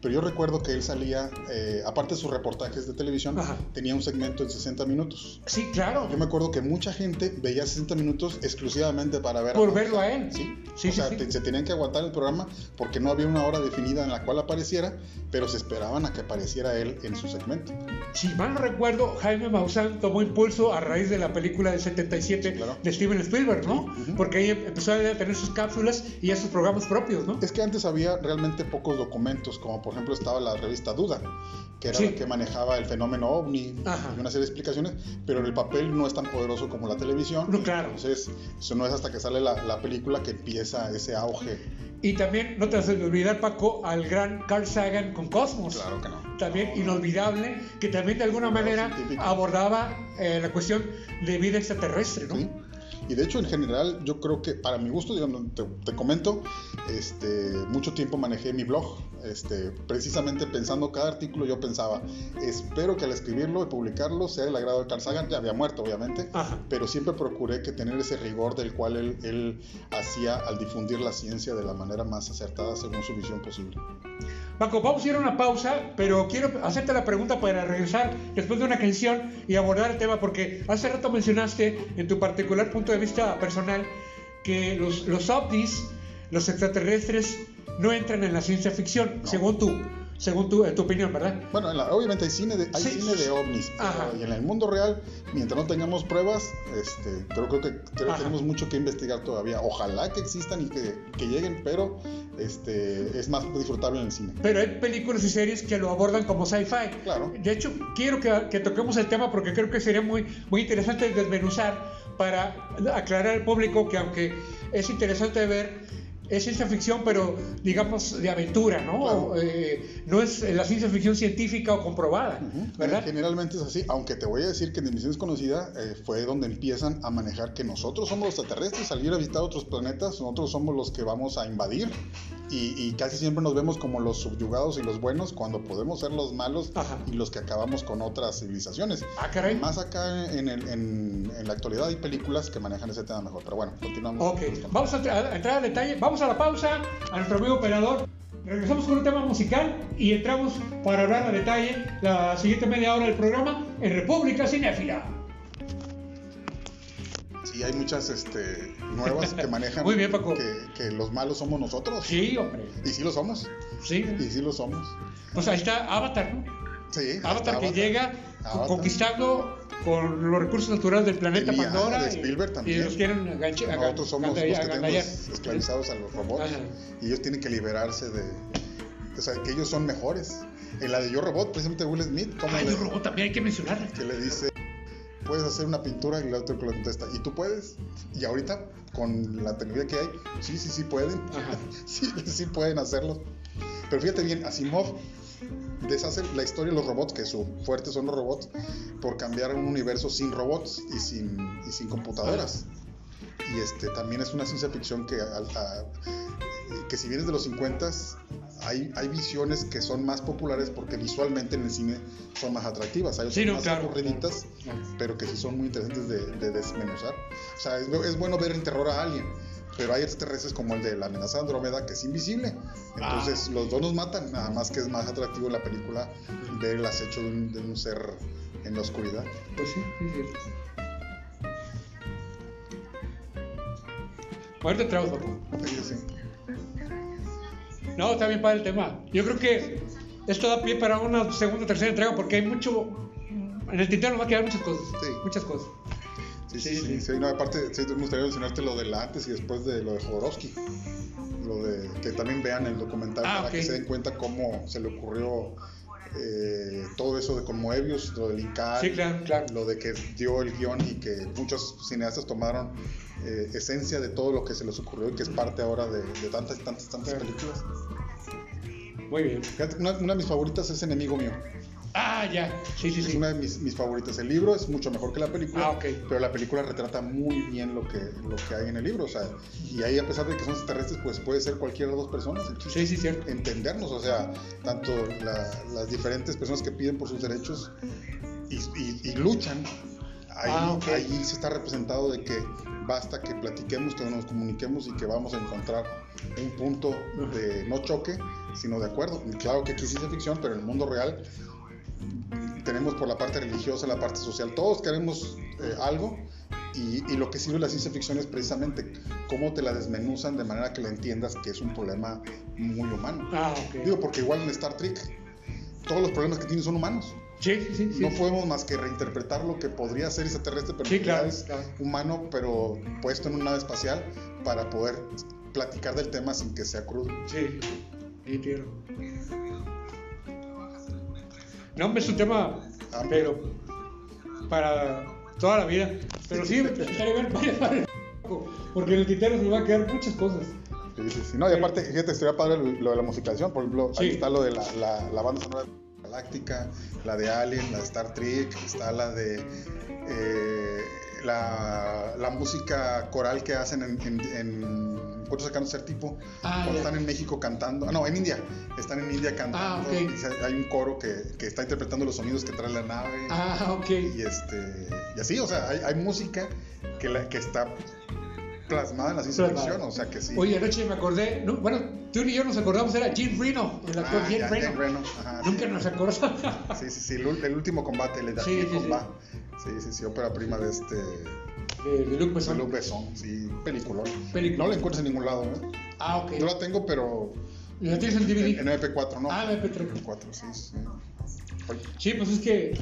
pero yo recuerdo que él salía, eh, aparte de sus reportajes de televisión, Ajá. tenía un segmento en 60 minutos. Sí, claro. Yo me acuerdo que mucha gente veía 60 minutos exclusivamente para ver Por Maussan. verlo a él. Sí, Sí, o sí, sea, sí. te- se tenían que aguantar el programa porque no había una hora definida en la cual apareciera, pero se esperaban a que apareciera él en su segmento. Si mal no recuerdo, Jaime Maussan tomó impulso a raíz de la película del 77 Sí, claro. de Steven Spielberg, ¿no? ujú. Porque ahí empezó a tener sus cápsulas y ya sus programas propios, ¿no? Es que antes había realmente pocos documentos, como por ejemplo estaba la revista Duda, que era Sí. la que manejaba el fenómeno ovni Ajá. y una serie de explicaciones, pero el papel no es tan poderoso como la televisión. No, claro. Entonces, eso no es hasta que sale la, la película que empieza ese auge. Y también, no te vas a olvidar, Paco, al gran Carl Sagan con Cosmos. Claro que no. También inolvidable, que también de alguna manera científico. abordaba eh, la cuestión de vida extraterrestre, ¿no? ¿sí? Y de hecho, en general, yo creo que para mi gusto, digamos, te, te comento, este, mucho tiempo manejé mi blog, este, precisamente pensando cada artículo, yo pensaba, espero que al escribirlo y publicarlo sea del agrado de Carl Sagan, ya había muerto, obviamente, Ajá. pero siempre procuré que tener ese rigor del cual él, él hacía al difundir la ciencia de la manera más acertada según su visión posible. Paco, vamos a ir a una pausa, pero quiero hacerte la pregunta para regresar después de una canción y abordar el tema, porque hace rato mencionaste en tu particular punto de vista personal que los, los ovnis, los extraterrestres, no entran en la ciencia ficción, No. según tu, según tu, en tu opinión, ¿verdad? Bueno, en la- obviamente hay cine de, hay Sí. cine de ovnis, pero- y en el mundo real, mientras no tengamos pruebas, este, creo, creo que creo que Ajá. tenemos mucho que investigar todavía. Ojalá que existan y que, que lleguen, pero este, es más disfrutable en el cine. Pero hay películas y series que lo abordan como sci-fi. Claro. De hecho, quiero que, que toquemos el tema porque creo que sería muy, muy interesante desmenuzar para aclarar al público que aunque es interesante ver, es ciencia ficción, pero digamos de aventura, ¿no? Claro. Eh, no es la ciencia ficción científica o comprobada, Ujú. ¿verdad? Generalmente es así, aunque te voy a decir que en Dimensión Desconocida eh, fue donde empiezan a manejar que nosotros somos los extraterrestres, salir a visitar otros planetas, nosotros somos los que vamos a invadir y, y casi siempre nos vemos como los subyugados y los buenos cuando podemos ser los malos Ajá. y los que acabamos con otras civilizaciones. Ah, caray. Más acá en, el- en- en la actualidad hay películas que manejan ese tema mejor, pero bueno, continuamos. Ok, vamos a entrar al detalle, vamos a la pausa, a nuestro amigo operador. Regresamos con un tema musical y entramos para hablar a detalle la siguiente media hora del programa en República Cinéfila. Sí, hay muchas este, nuevas que manejan Muy bien, Paco. Que, que los malos somos nosotros. Sí, hombre. Y sí lo somos. Sí. Y sí lo somos. Pues ahí está Avatar, ¿no? Sí. Avatar que llega Avatar. conquistando con los recursos naturales del planeta IA Pandora. de Spielberg y- también. Y los quieren aga- Nosotros somos los que tenemos esclavizados a los robots. Ajá. Y ellos tienen que liberarse de. O sea, que ellos son mejores. En la de Yo Robot, precisamente Will Smith, como Ay, le, el robot también hay que mencionarlo. que le dice: Puedes hacer una pintura y el otro le contesta: ¿Y tú puedes? Y ahorita, con la tecnología que hay, sí, sí, sí pueden. Sí, sí pueden hacerlo. Pero fíjate bien, Asimov deshace la historia de los robots, que su fuerte son los robots, por cambiar a un universo sin robots y sin, y sin computadoras. Y este también es una ciencia ficción que, al- a- que si vienes de los 50 hay, hay visiones que son más populares porque visualmente en el cine son más atractivas. Hay otras Sí, no, más claro, aburriditas, claro. pero que sí son muy interesantes de, de desmenuzar. O sea, es, es bueno ver en terror a alguien. Pero hay extraterrestres como el de la amenaza de Andrómeda que es invisible. Entonces los dos nos matan. Nada más que es más atractivo en la película ver el acecho de un, de un ser en la oscuridad. Pues sí, sí, sí. Entramos, Paco. Sí, sí. No, está bien para el tema. Yo creo que esto da pie para una segunda o tercera entrega porque hay mucho. En el tintero nos va a quedar muchas cosas. Sí. Muchas cosas. Sí, Sí, sí, sí, sí. sí, no, aparte, sí, me gustaría mencionarte lo de la antes y después de lo de Jodorowsky. Lo de que también vean el documental Ah, para que se den cuenta cómo se le ocurrió eh, todo eso de con Moebius, lo del Incal, Sí, claro, claro. lo de que dio el guion y que muchos cineastas tomaron eh, esencia de todo lo que se les ocurrió y que es parte ahora de, de tantas, tantas, tantas películas. Muy bien. Una de mis favoritas es Enemigo Mío. Ah, ya. Sí, sí, es sí. una de mis, mis favoritas. El libro es mucho mejor que la película, Ah, pero la película retrata muy bien lo que, lo que hay en el libro. O sea, y ahí, a pesar de que son extraterrestres, pues puede ser cualquiera de dos personas. El Sí, sí, cierto. entendernos, o sea, tanto la- las diferentes personas que piden por sus derechos y, y- y luchan, ahí, Ah, ok. ahí se está representado de que basta que platiquemos, que nos comuniquemos y que vamos a encontrar un punto de no choque, sino de acuerdo. Y claro que aquí es ciencia ficción, pero en el mundo real tenemos por la parte religiosa, la parte social, todos queremos eh, algo y, y lo que sirve la ciencia ficción es precisamente cómo te la desmenuzan de manera que la entiendas que es un problema muy humano. Ah, ok. Digo, porque igual en Star Trek todos los problemas que tienen son humanos. Sí, sí, sí. No podemos más que reinterpretar lo que podría ser extraterrestre, pero Sí, claro, es claro. humano, pero puesto en una nave espacial para poder platicar del tema sin que sea crudo. Sí, tierra. No, hombre, es un tema, Amplio. pero para toda la vida. Pero sí, estaría bien varias- varias- porque en el tintero se me va a quedar muchas cosas. Sí, sí, sí. No, y aparte, fíjate, estaría padre lo lo de la musicalización. Por ejemplo, ahí está lo de la, la, la banda sonora galáctica, la de Alien, la de Star Trek, está la de eh, la, la música coral que hacen en, en, en encuentros cercanos a ser tipo Ah, cuando ya. están en México cantando, ah, no, en India, están en India cantando Ah, ok. y hay un coro que, que está interpretando los sonidos que trae la nave Ah, ok. y este y así, o sea, hay, hay música que, la, que está plasmada en la ciencia ficción, o sea que sí. Oye, anoche me acordé, no, bueno, tú y yo nos acordamos, era Jim Reno, el actor Ah, Jim Reno. Reno, ajá, Nunca sí. nos acordamos. Sí, sí, sí, el, el último combate, el de Sí, sí, sí. Sí, sí, sí, ópera prima de este de, de Luc de Besson. Luc Besson, sí, peliculón. Película. No la encuentras en ningún lado, ¿eh? Ah, ok. Yo la tengo, pero ¿La tienes en en, DVD? en MP4, ¿no? Ah, en MP3. MP4, sí, sí. Oye, Sí, pues es que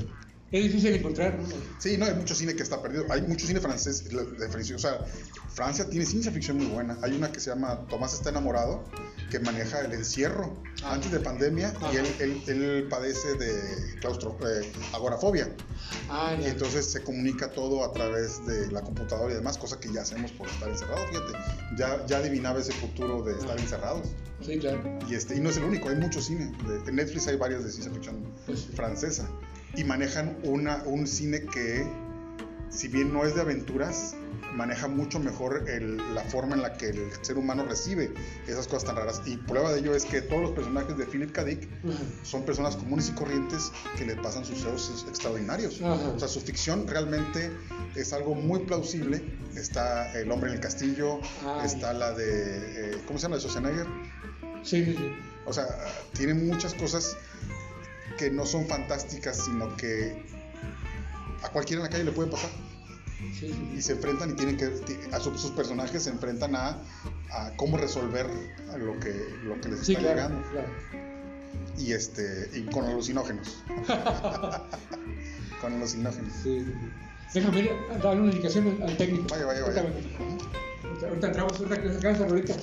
es difícil encontrar, ¿no? Sí, no, hay mucho cine que está perdido. Hay mucho cine francés, de Francia, o sea, Francia tiene ciencia ficción muy buena. Hay una que se llama Tomás está enamorado, que maneja el encierro Ah. antes de pandemia y Ajá. él, él, él padece de claustro, eh, agorafobia. Ah, Y entonces se comunica todo a través de la computadora y demás, cosa que ya hacemos por estar encerrados, fíjate. Ya, ya adivinaba ese futuro de estar Ah. encerrados. Sí, claro. Y, este, y no es el único, hay mucho cine. En Netflix hay varias de ciencia ficción Pues francesa. Y manejan una, un cine que, si bien no es de aventuras, maneja mucho mejor el- la forma en la que el ser humano recibe esas cosas tan raras. Y prueba de ello es que todos los personajes de Philip K. Dick Ajá. son personas comunes y corrientes que le pasan sucesos extraordinarios. Ajá. O sea, su ficción realmente es algo muy plausible. Está El hombre en el castillo, Ay. está la de, eh, ¿cómo se llama? De Schwarzenegger. Sí, sí, sí. O sea, tiene muchas cosas que no son fantásticas, sino que a cualquiera en la calle le puede pasar. sí. Y se enfrentan y tienen que, a su- sus personajes se enfrentan a, a cómo resolver lo que, lo que les Sí, está claro, llegando. claro. Y, este, y con alucinógenos. con alucinógenos. Sí. Déjame ir a darle una indicación al, técnico. Vaya, vaya, vaya. Ahorita- entramos, ahorita que ahorita.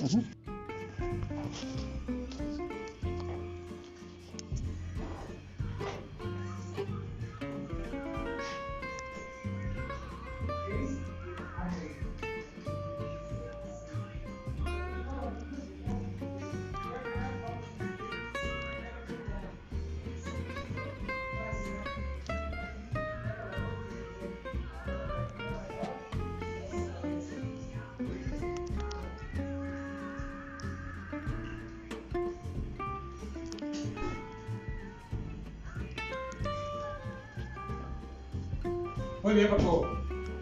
Muy bien, Paco.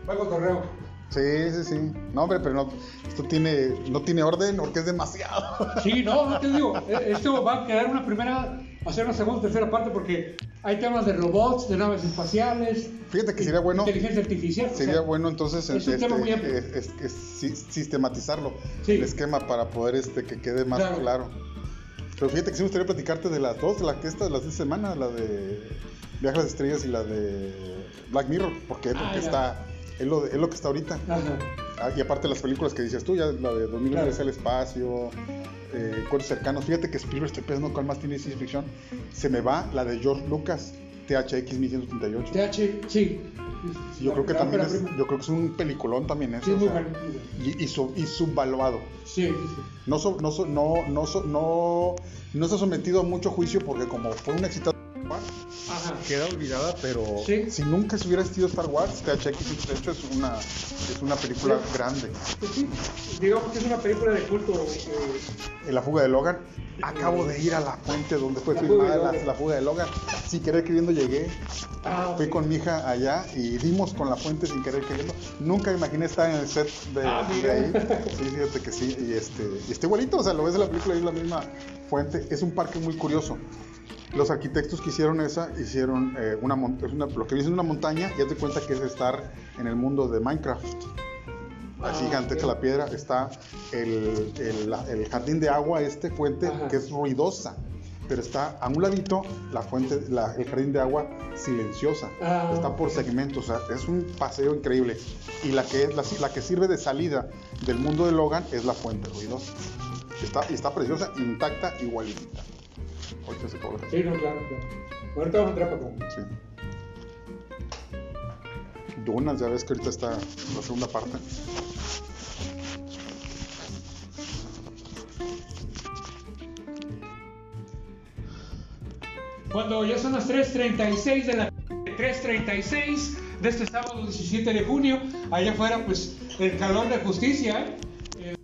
Paco Correo. Sí, sí, sí. No, hombre, pero no, esto tiene, no tiene orden porque es demasiado. Sí, no, no te digo. eh, Esto va a quedar una primera, hacer una segunda, tercera parte porque hay temas de robots, de naves espaciales. Fíjate que sería bueno. Inteligencia artificial. o Sería sea, bueno entonces es este, tema muy amplio. es- es- es si- sistematizarlo, Sí. el esquema para poder este, que quede más Claro. claro. Pero fíjate que sí me gustaría platicarte de las dos, la que esta de las de esta semana, la de Viaje a las Estrellas y la de Black Mirror, porque, Ah, porque ya. está, es lo, es lo que está ahorita. Ajá. Ah, y aparte las películas que dices tú, ya la de 2003 Claro. el espacio, eh, cercanos. Fíjate que Spielberg, estoy pensando cuál más tiene ciencia ficción. Se me va la de George Lucas, THX 1138. TH, sí. Sí, yo creo que La también es, yo creo que es un peliculón también eso. Sí, o sea, y, y, sub- y subvaluado. Sí. No, so- no, so- no, no, so- no, no se ha sometido a mucho juicio porque como fue un éxito, Ajá. queda olvidada, pero si nunca se hubiera existido Star Wars, THX, de hecho es una, es una película grande. Sí, digamos que es una película de culto. En la fuga de Logan, acabo de ir a la fuente donde fue filmada la, fuga de Logan. Sin querer queriendo llegué. Ah, Fui con mi hija allá y dimos con la fuente sin querer queriendo. Nunca imaginé estar en el set de, ah, ahí. Sí, fíjate que sí. Y este, y está igualito, o sea, lo ves en la película y es la misma fuente. Es un parque muy curioso. Los arquitectos que hicieron esa hicieron eh, una, una, lo que dicen una montaña y haz de cuenta que es estar en el mundo de Minecraft. Así ah, gigante la piedra está el, el, jardín de agua, este fuente que es ruidosa, pero está a un ladito la fuente, la, el jardín de agua silenciosa. Ah, está por segmentos, o sea, es un paseo increíble. Y la que, es, la, la, que sirve de salida del mundo de Logan es la fuente ruidosa. Está, está preciosa, intacta, igualita. Ahorita se acabó Sí, no, claro, claro. Ahorita vamos a entrar para Sí. Dunas, ya ves que ahorita está la segunda parte. Cuando ya son las 3.36 de la 3.36 de este sábado 17 de junio, allá afuera pues el calor de justicia, eh,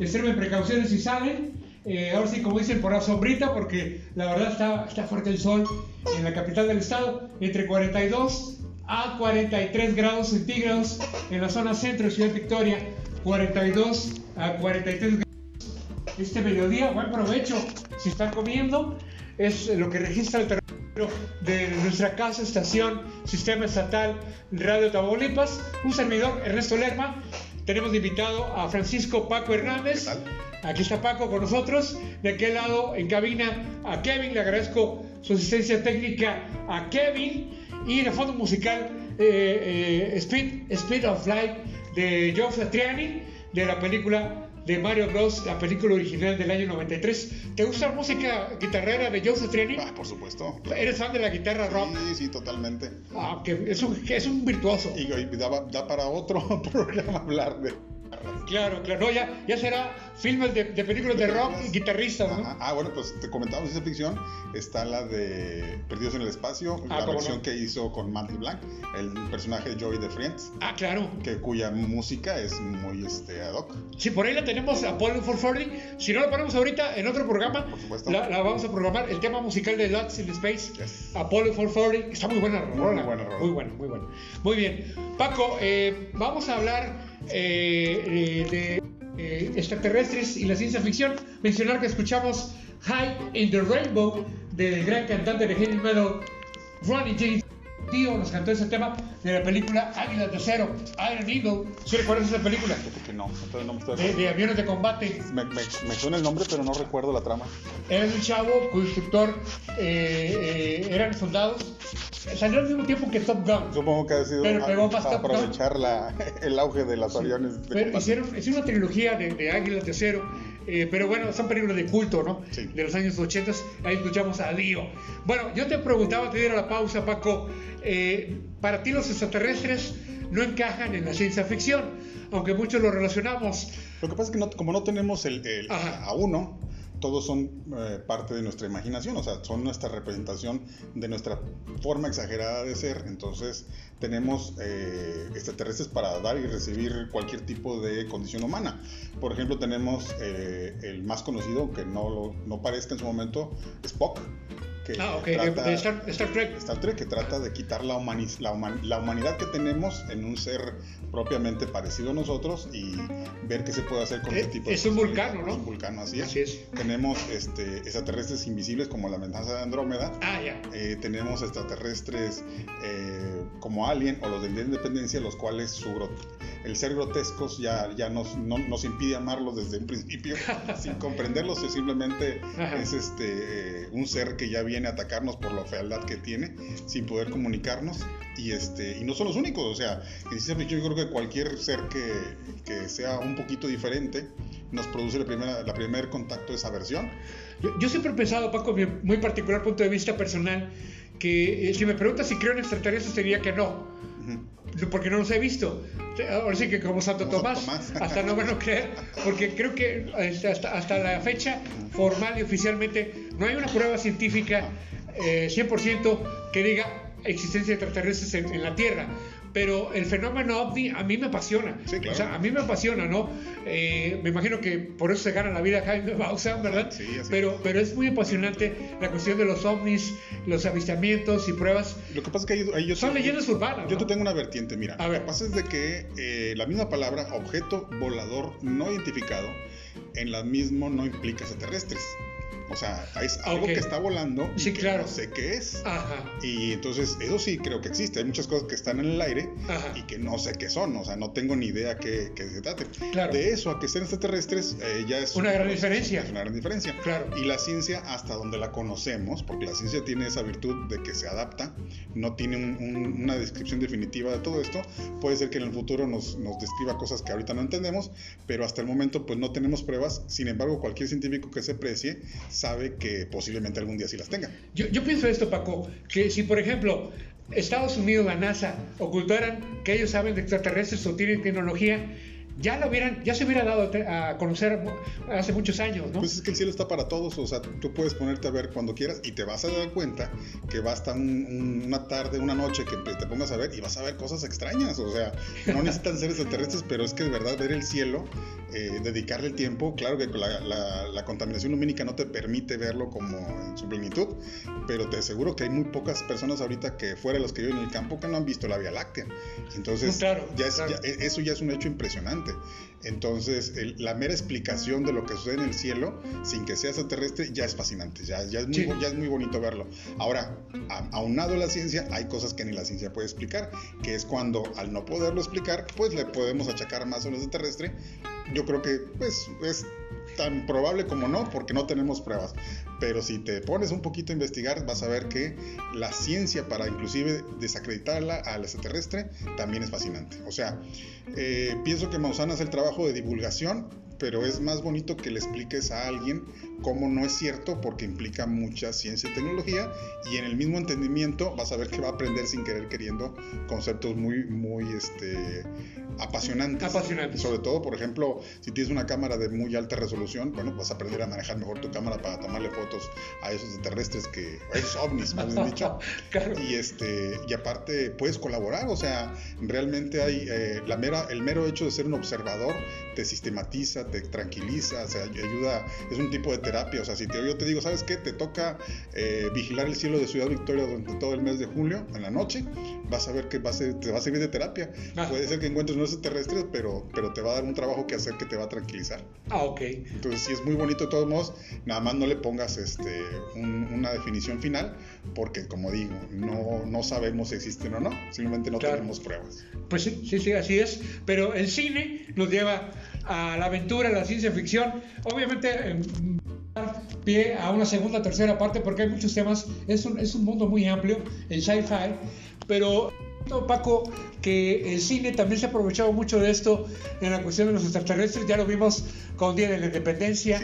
extremen precauciones si salen, eh, ahora sí, como dicen, por la sombrita, porque la verdad está, está fuerte el sol en la capital del estado, entre 42 a 43 grados centígrados en la zona centro de Ciudad Victoria, 42 a 43 grados. Este mediodía, buen provecho si están comiendo, es lo que registra el terreno de nuestra casa, estación, sistema estatal Radio Tamaulipas, un servidor, Ernesto Lerma. Tenemos invitado a Francisco Paco Hernández. Aquí está Paco con nosotros. De aquel lado, en cabina, a Kevin. Le agradezco su asistencia técnica a Kevin. Y en el fondo musical, eh, eh, Speed, Speed of Light de Joe Satriani, de la película de Mario Bros, la película original del año 93. ¿Te gusta la música guitarrera de Joe Satriani? Ah, por supuesto. ¿Eres fan de la guitarra rock? Sí, sí, totalmente. Ah, que es un, es un virtuoso. Y, y da, da para otro programa hablar de Claro, claro, no, ya, ya será filmes de, películas de rock y guitarristas, ¿no? Ah, bueno, pues te comentamos esa ficción. Está la de Perdidos en el Espacio, ah, la versión que hizo con Mantle Black, el personaje de Joey de Friends. Ah, claro. Que, cuya música es muy este, ad hoc. Sí, por ahí la tenemos, Apollo 440. Si no la ponemos ahorita en otro programa, la, la, vamos a programar. El tema musical de Lots in Space, Apollo 440. Está muy buena, muy buena, muy buena, muy buena. Muy bien. Paco, eh, vamos a hablar eh, de eh, extraterrestres y la ciencia ficción, mencionar que escuchamos High in the Rainbow del gran cantante de heavy metal Ronnie James Dio nos cantó ese tema de la película Águila de Acero, Iron Eagle. ¿Sí recuerdas esa película? Que no, no me de, de, aviones de combate. Me, me, me, suena el nombre, pero no recuerdo la trama. Era un chavo cuyo instructor eh, eran soldados Salió al mismo tiempo que Top Gun. Supongo que ha sido para aprovechar la, el auge de los aviones. De pero hicieron, hicieron, una trilogía de, de Águilas de Acero. Eh, pero bueno, son películas de culto, ¿no? Sí. De los años 80. Ahí escuchamos a Dio. Bueno, yo te preguntaba, te diera la pausa, Paco. Eh, para ti los extraterrestres no encajan en la ciencia ficción, aunque muchos lo relacionamos. Lo que pasa es que como no tenemos el, el a uno, todos son eh, parte de nuestra imaginación, o sea, son nuestra representación de nuestra forma exagerada de ser. Entonces, tenemos eh, extraterrestres para dar y recibir cualquier tipo de condición humana. Por ejemplo, tenemos eh, el más conocido, que no, no parezca en su momento, Spock, ah, ok, de, Star, Trek. Star Trek, que trata de quitar la, la, la, humanidad que tenemos en un ser propiamente parecido a nosotros y ver qué se puede hacer con eh, tipo de Es un vulcano, ¿no? Es un vulcano, así es. Tenemos este, extraterrestres invisibles como la amenaza de Andrómeda. Ah, ya. Eh, tenemos extraterrestres eh, como Alien o los de Independencia, los cuales su el ser grotescos ya, ya nos, nos impide amarlos desde un principio, sin comprenderlos, es simplemente es este, un ser que ya viene a atacarnos por la fealdad que tiene, sin poder comunicarnos, y, este, y no son los únicos, o sea, yo creo que cualquier ser que, que sea un poquito diferente nos produce el primer, la primer contacto de esa versión. Yo, siempre he pensado, Paco, mi muy particular punto de vista personal, que eh, si me preguntas si creo en extraterrestres, sería que no porque no los he visto. Ahora sí que como Santo Tomás, hasta no van a creer, porque creo que hasta, hasta la fecha formal y oficialmente no hay una prueba científica 100% que diga existencia de extraterrestres en, la Tierra pero el fenómeno ovni a mí me apasiona. Sí, claro. O sea, a mí me apasiona, ¿no? Eh, me imagino que por eso se gana la vida Jaime Bausa, ¿verdad? Sí, así pero, pero es muy apasionante la cuestión de los ovnis, los avistamientos y pruebas. Lo que pasa es que ahí, yo Son leyendas urbanas. Yo te tengo una vertiente, mira. A ver. Lo que pasa es de que eh, la misma palabra objeto volador no identificado en la misma no implica extraterrestres. O sea, es algo que está volando y que no sé qué es. Ajá. Y entonces, eso sí creo que existe. Hay muchas cosas que están en el aire y que no sé qué son. O sea, no tengo ni idea qué, qué se trate. De eso a que sean extraterrestres eh, ya es una gran diferencia. Es una gran diferencia. Claro. Y la ciencia, hasta donde la conocemos, porque la ciencia tiene esa virtud de que se adapta, no tiene una descripción definitiva de todo esto. Puede ser que en el futuro nos, nos describa cosas que ahorita no entendemos, pero hasta el momento pues no tenemos pruebas. Sin embargo, cualquier científico que se precie sabe que posiblemente algún día sí las tenga. Yo, yo pienso esto, Paco, que si por ejemplo Estados Unidos, la NASA, ocultaran que ellos saben de extraterrestres o tienen tecnología, ya lo hubieran, ya se hubiera dado a conocer hace muchos años, ¿no? Pues es que el cielo está para todos, o sea, tú puedes ponerte a ver cuando quieras y te vas a dar cuenta que basta una tarde, una noche que te pongas a ver y vas a ver cosas extrañas, o sea, no necesitan ser extraterrestres, pero es que de verdad ver el cielo, eh, dedicarle el tiempo, claro que la, la, contaminación lumínica no te permite verlo como en su plenitud, pero te aseguro que hay muy pocas personas ahorita que fuera de los que viven en el campo que no han visto la Vía Láctea. Entonces, claro, ya e, eso ya es un hecho impresionante. Entonces, la mera explicación de lo que sucede en el cielo, sin que sea extraterrestre, ya es fascinante, ya, ya, es, muy, ya es muy bonito verlo. Ahora, aunado a la ciencia, hay cosas que ni la ciencia puede explicar, que es cuando al no poderlo explicar, pues le podemos achacar más a un extraterrestre. Yo creo que pues es tan probable como no, porque no tenemos pruebas. Pero si te pones un poquito a investigar, vas a ver que la ciencia para inclusive desacreditarla al extraterrestre también es fascinante. O sea, eh, pienso que Maussan hace el trabajo de divulgación, pero es más bonito que le expliques a alguien cómo no es cierto porque implica mucha ciencia y tecnología y en el mismo entendimiento vas a ver que va a aprender sin querer queriendo conceptos muy muy este apasionantes. Apasionantes. Sobre todo, por ejemplo, si tienes una cámara de muy alta resolución, bueno, vas a aprender a manejar mejor tu cámara para tomarle fotos a esos extraterrestres que a esos ovnis, más bien dicho. Y este y aparte puedes colaborar, o sea, realmente hay eh, la mera el mero hecho de ser un observador te sistematiza, te tranquiliza, o sea, ayuda, es un tipo de terapia, o sea, si te, yo te digo, ¿sabes qué? Te toca eh, vigilar el cielo de Ciudad Victoria durante todo el mes de julio, en la noche, vas a ver que va a ser, te va a servir de terapia. Ah. Puede ser que encuentres nuevos terrestres, pero, pero te va a dar un trabajo que hacer que te va a tranquilizar. Ah, ok. Entonces, sí es muy bonito de todos modos, nada más no le pongas este, una definición final, porque como digo, no, no sabemos si existen o no, simplemente no tenemos pruebas. Pues sí, sí, sí, así es, pero el cine nos lleva a la aventura, a la ciencia ficción, obviamente pie a una segunda, tercera parte porque hay muchos temas, es un, es un mundo muy amplio, el sci-fi, pero Paco, que el cine también se ha aprovechado mucho de esto en la cuestión de los extraterrestres, ya lo vimos con Día de la Independencia,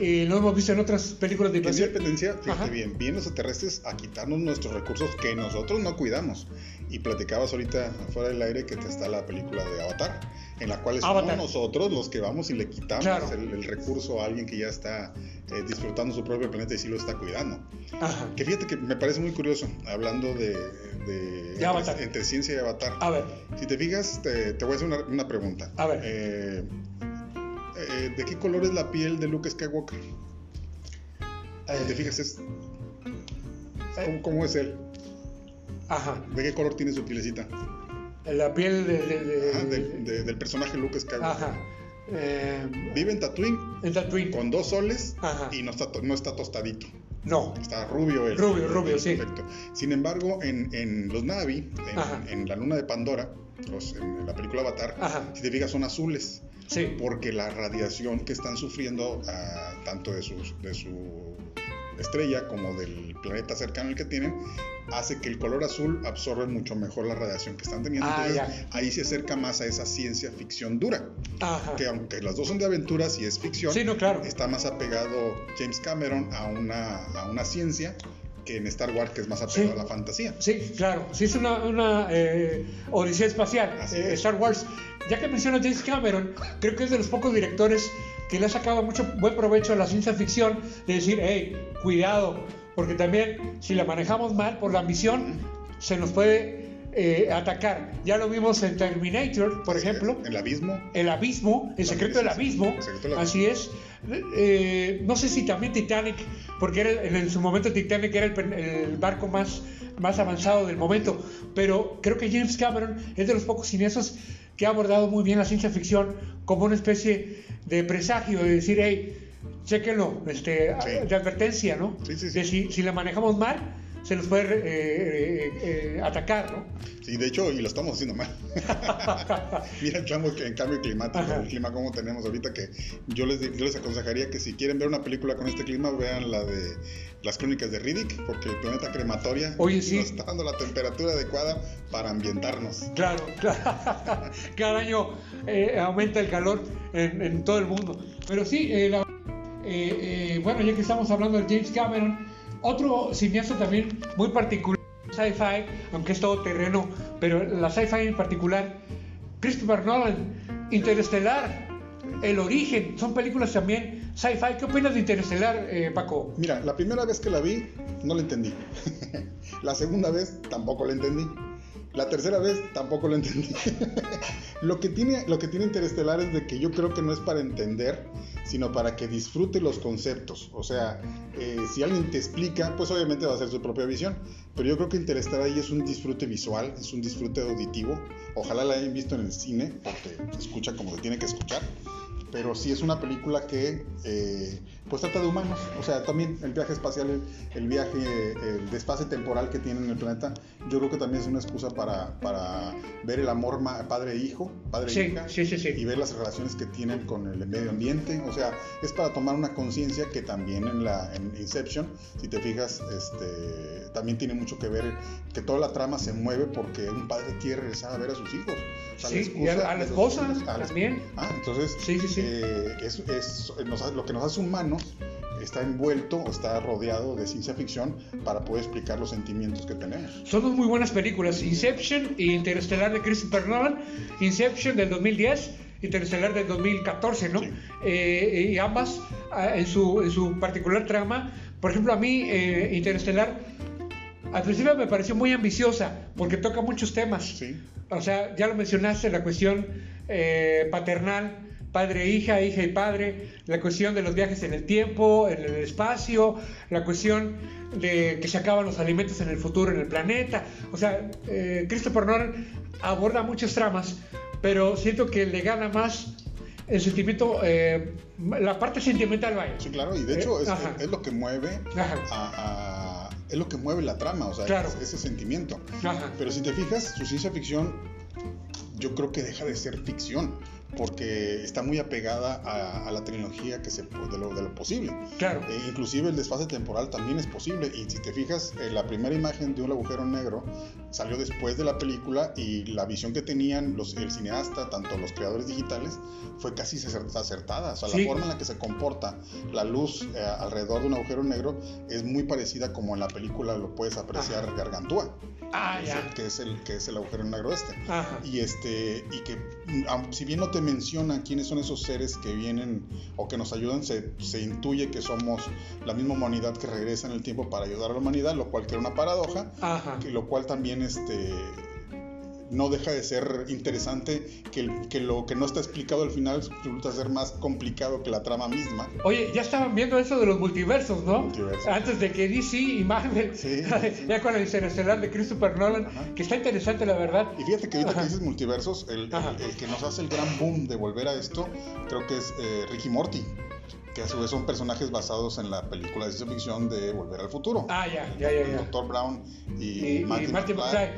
y lo hemos visto en otras películas de Independencia, fíjate bien, vienen los extraterrestres a quitarnos nuestros recursos que nosotros no cuidamos. Y platicabas ahorita fuera del aire que te está la película de Avatar, en la cual somos nosotros los que vamos y le quitamos el, recurso a alguien que ya está eh, disfrutando su propio planeta y sí lo está cuidando. Que fíjate que me parece muy curioso, hablando de, entre, ciencia y Avatar. A ver. Si te fijas, te, voy a hacer una, pregunta. A ver. Eh, eh, ¿De qué color es la piel de Luke Skywalker? Si te fijas, es. ¿Cómo es él? Ajá. ¿De qué color tiene su pielecita? La piel de, del personaje Luke Skywalker. Ajá. Eh, Vive en Tatooine. En Tatooine. Con dos soles y no está, no está tostadito. No. Está rubio. El, rubio, rubio, sí. Perfecto. Sin embargo, en, en los Navi, en, la luna de Pandora, en la película Avatar, si te fijas, son azules. Sí. Porque la radiación que están sufriendo, ah, tanto de, sus, de su estrella como del planeta cercano al que tienen, hace que el color azul absorbe mucho mejor la radiación que están teniendo. Ah, Entonces, ahí se acerca más a esa ciencia ficción dura. Que aunque las dos son de aventuras y es ficción, está más apegado James Cameron a una, a una ciencia que en Star Wars, que es más apegado a la fantasía. Sí, claro. Sí, es una, una eh, odisea espacial. Eh, Star Wars. Ya que menciona James Cameron, creo que es de los pocos directores que le ha sacado mucho buen provecho a la ciencia ficción de decir, hey, cuidado, porque también si la manejamos mal por la ambición, se nos puede eh, atacar. Ya lo vimos en Terminator, por ejemplo. El abismo. El abismo, el secreto del abismo. Así es. Eh, no sé si también Titanic, porque era, en su momento Titanic era el, barco más, más avanzado del momento, pero creo que James Cameron es de los pocos cineastas que ha abordado muy bien la ciencia ficción como una especie de presagio, de decir, hey, chéquenlo, este, de advertencia, ¿no? Sí, sí, de si, si la manejamos mal, se nos puede eh, eh, eh, atacar, ¿no? Sí, de hecho, y lo estamos haciendo mal. Mira el cambio, en cambio climático, el clima como tenemos ahorita, que yo les, yo les aconsejaría que si quieren ver una película con este clima, vean la de las crónicas de Riddick, porque el planeta crematoria Oye, sí. nos está dando la temperatura adecuada para ambientarnos. Claro, claro. Cada año aumenta el calor en, todo el mundo. Pero sí, bueno, ya que estamos hablando de James Cameron, otro cineasta también muy particular, sci-fi, aunque es todo terreno, pero la sci-fi en particular, Christopher Nolan, Interestelar, El Origen, son películas también sci-fi. ¿Qué opinas de Interestelar, eh, Paco? Mira, la primera vez que la vi no la entendí. la segunda vez tampoco la entendí. La tercera vez tampoco lo entendí. lo, que tiene, lo que tiene Interestelar es de que yo creo que no es para entender, sino para que disfrute los conceptos. O sea, eh, si alguien te explica, pues obviamente va a ser su propia visión. Pero yo creo que Interestelar ahí es un disfrute visual, es un disfrute auditivo. Ojalá la hayan visto en el cine, porque se escucha como se tiene que escuchar pero sí es una película que eh, pues trata de humanos, o sea, también el viaje espacial, el, viaje, el desfase temporal que tiene en el planeta, yo creo que también es una excusa para, para ver el amor padre-hijo, padre-hija, y ver las relaciones que tienen con el medio ambiente, o sea, es para tomar una conciencia que también en la en Inception, si te fijas, este, también tiene mucho que ver que toda la trama se mueve porque un padre quiere regresar a ver a sus hijos. sí, y a, la esposa también. Ah, entonces, sí, sí, sí. Eh, es, es lo que nos hace humanos está envuelto o está rodeado de ciencia ficción para poder explicar los sentimientos que tenemos. Son dos muy buenas películas, Inception e Interestelar de Christopher Nolan. Inception del 2010, Interestelar del 2014, ¿no? Eh, y ambas ah, en su, en su particular trama. Por ejemplo, a mí eh, Interestelar al principio me pareció muy ambiciosa porque toca muchos temas. Sí. O sea, ya lo mencionaste, la cuestión eh, paternal, padre hija, hija y padre, la cuestión de los viajes en el tiempo, en el espacio, la cuestión de que se acaban los alimentos en el futuro en el planeta. O sea, eh, Christopher Nolan aborda muchas tramas, pero siento que le gana más el sentimiento, eh, la parte sentimental, vaya. Sí, claro, y de hecho es, lo que mueve a, es lo que mueve la trama, o sea, ese sentimiento. Pero si te fijas, su ciencia ficción yo creo que deja de ser ficción porque está muy apegada a, la tecnología que se de lo, de lo posible. Claro. E inclusive el desfase temporal también es posible y si te fijas, eh, la primera imagen de un agujero negro salió después de la película y la visión que tenían los, el cineasta, tanto los creadores digitales, fue casi acertada. O sea, la forma en la que se comporta la luz eh, alrededor de un agujero negro es muy parecida como en la película lo puedes apreciar Gargantúa. Ah, que, es el, que es el agujero negro este. Y este y que si bien no te menciona quiénes son esos seres que vienen o que nos ayudan, se, se intuye que somos la misma humanidad que regresa en el tiempo para ayudar a la humanidad, lo cual crea una paradoja, Que, lo cual también este no deja de ser interesante que, que, lo que no está explicado al final resulta ser más complicado que la trama misma. Oye, ya estaban viendo eso de los multiversos, ¿no? Antes de que DC y Marvel, ya con el interestelar de Christopher Nolan, que está interesante la verdad. Y fíjate que ahorita que dices multiversos, el, el, que nos hace el gran boom de volver a esto, creo que es eh, Ricky Morty que a su vez son personajes basados en la película de ciencia ficción de Volver al Futuro. Ah, ya, ya, ya. Doctor Brown y, Martin, McFly.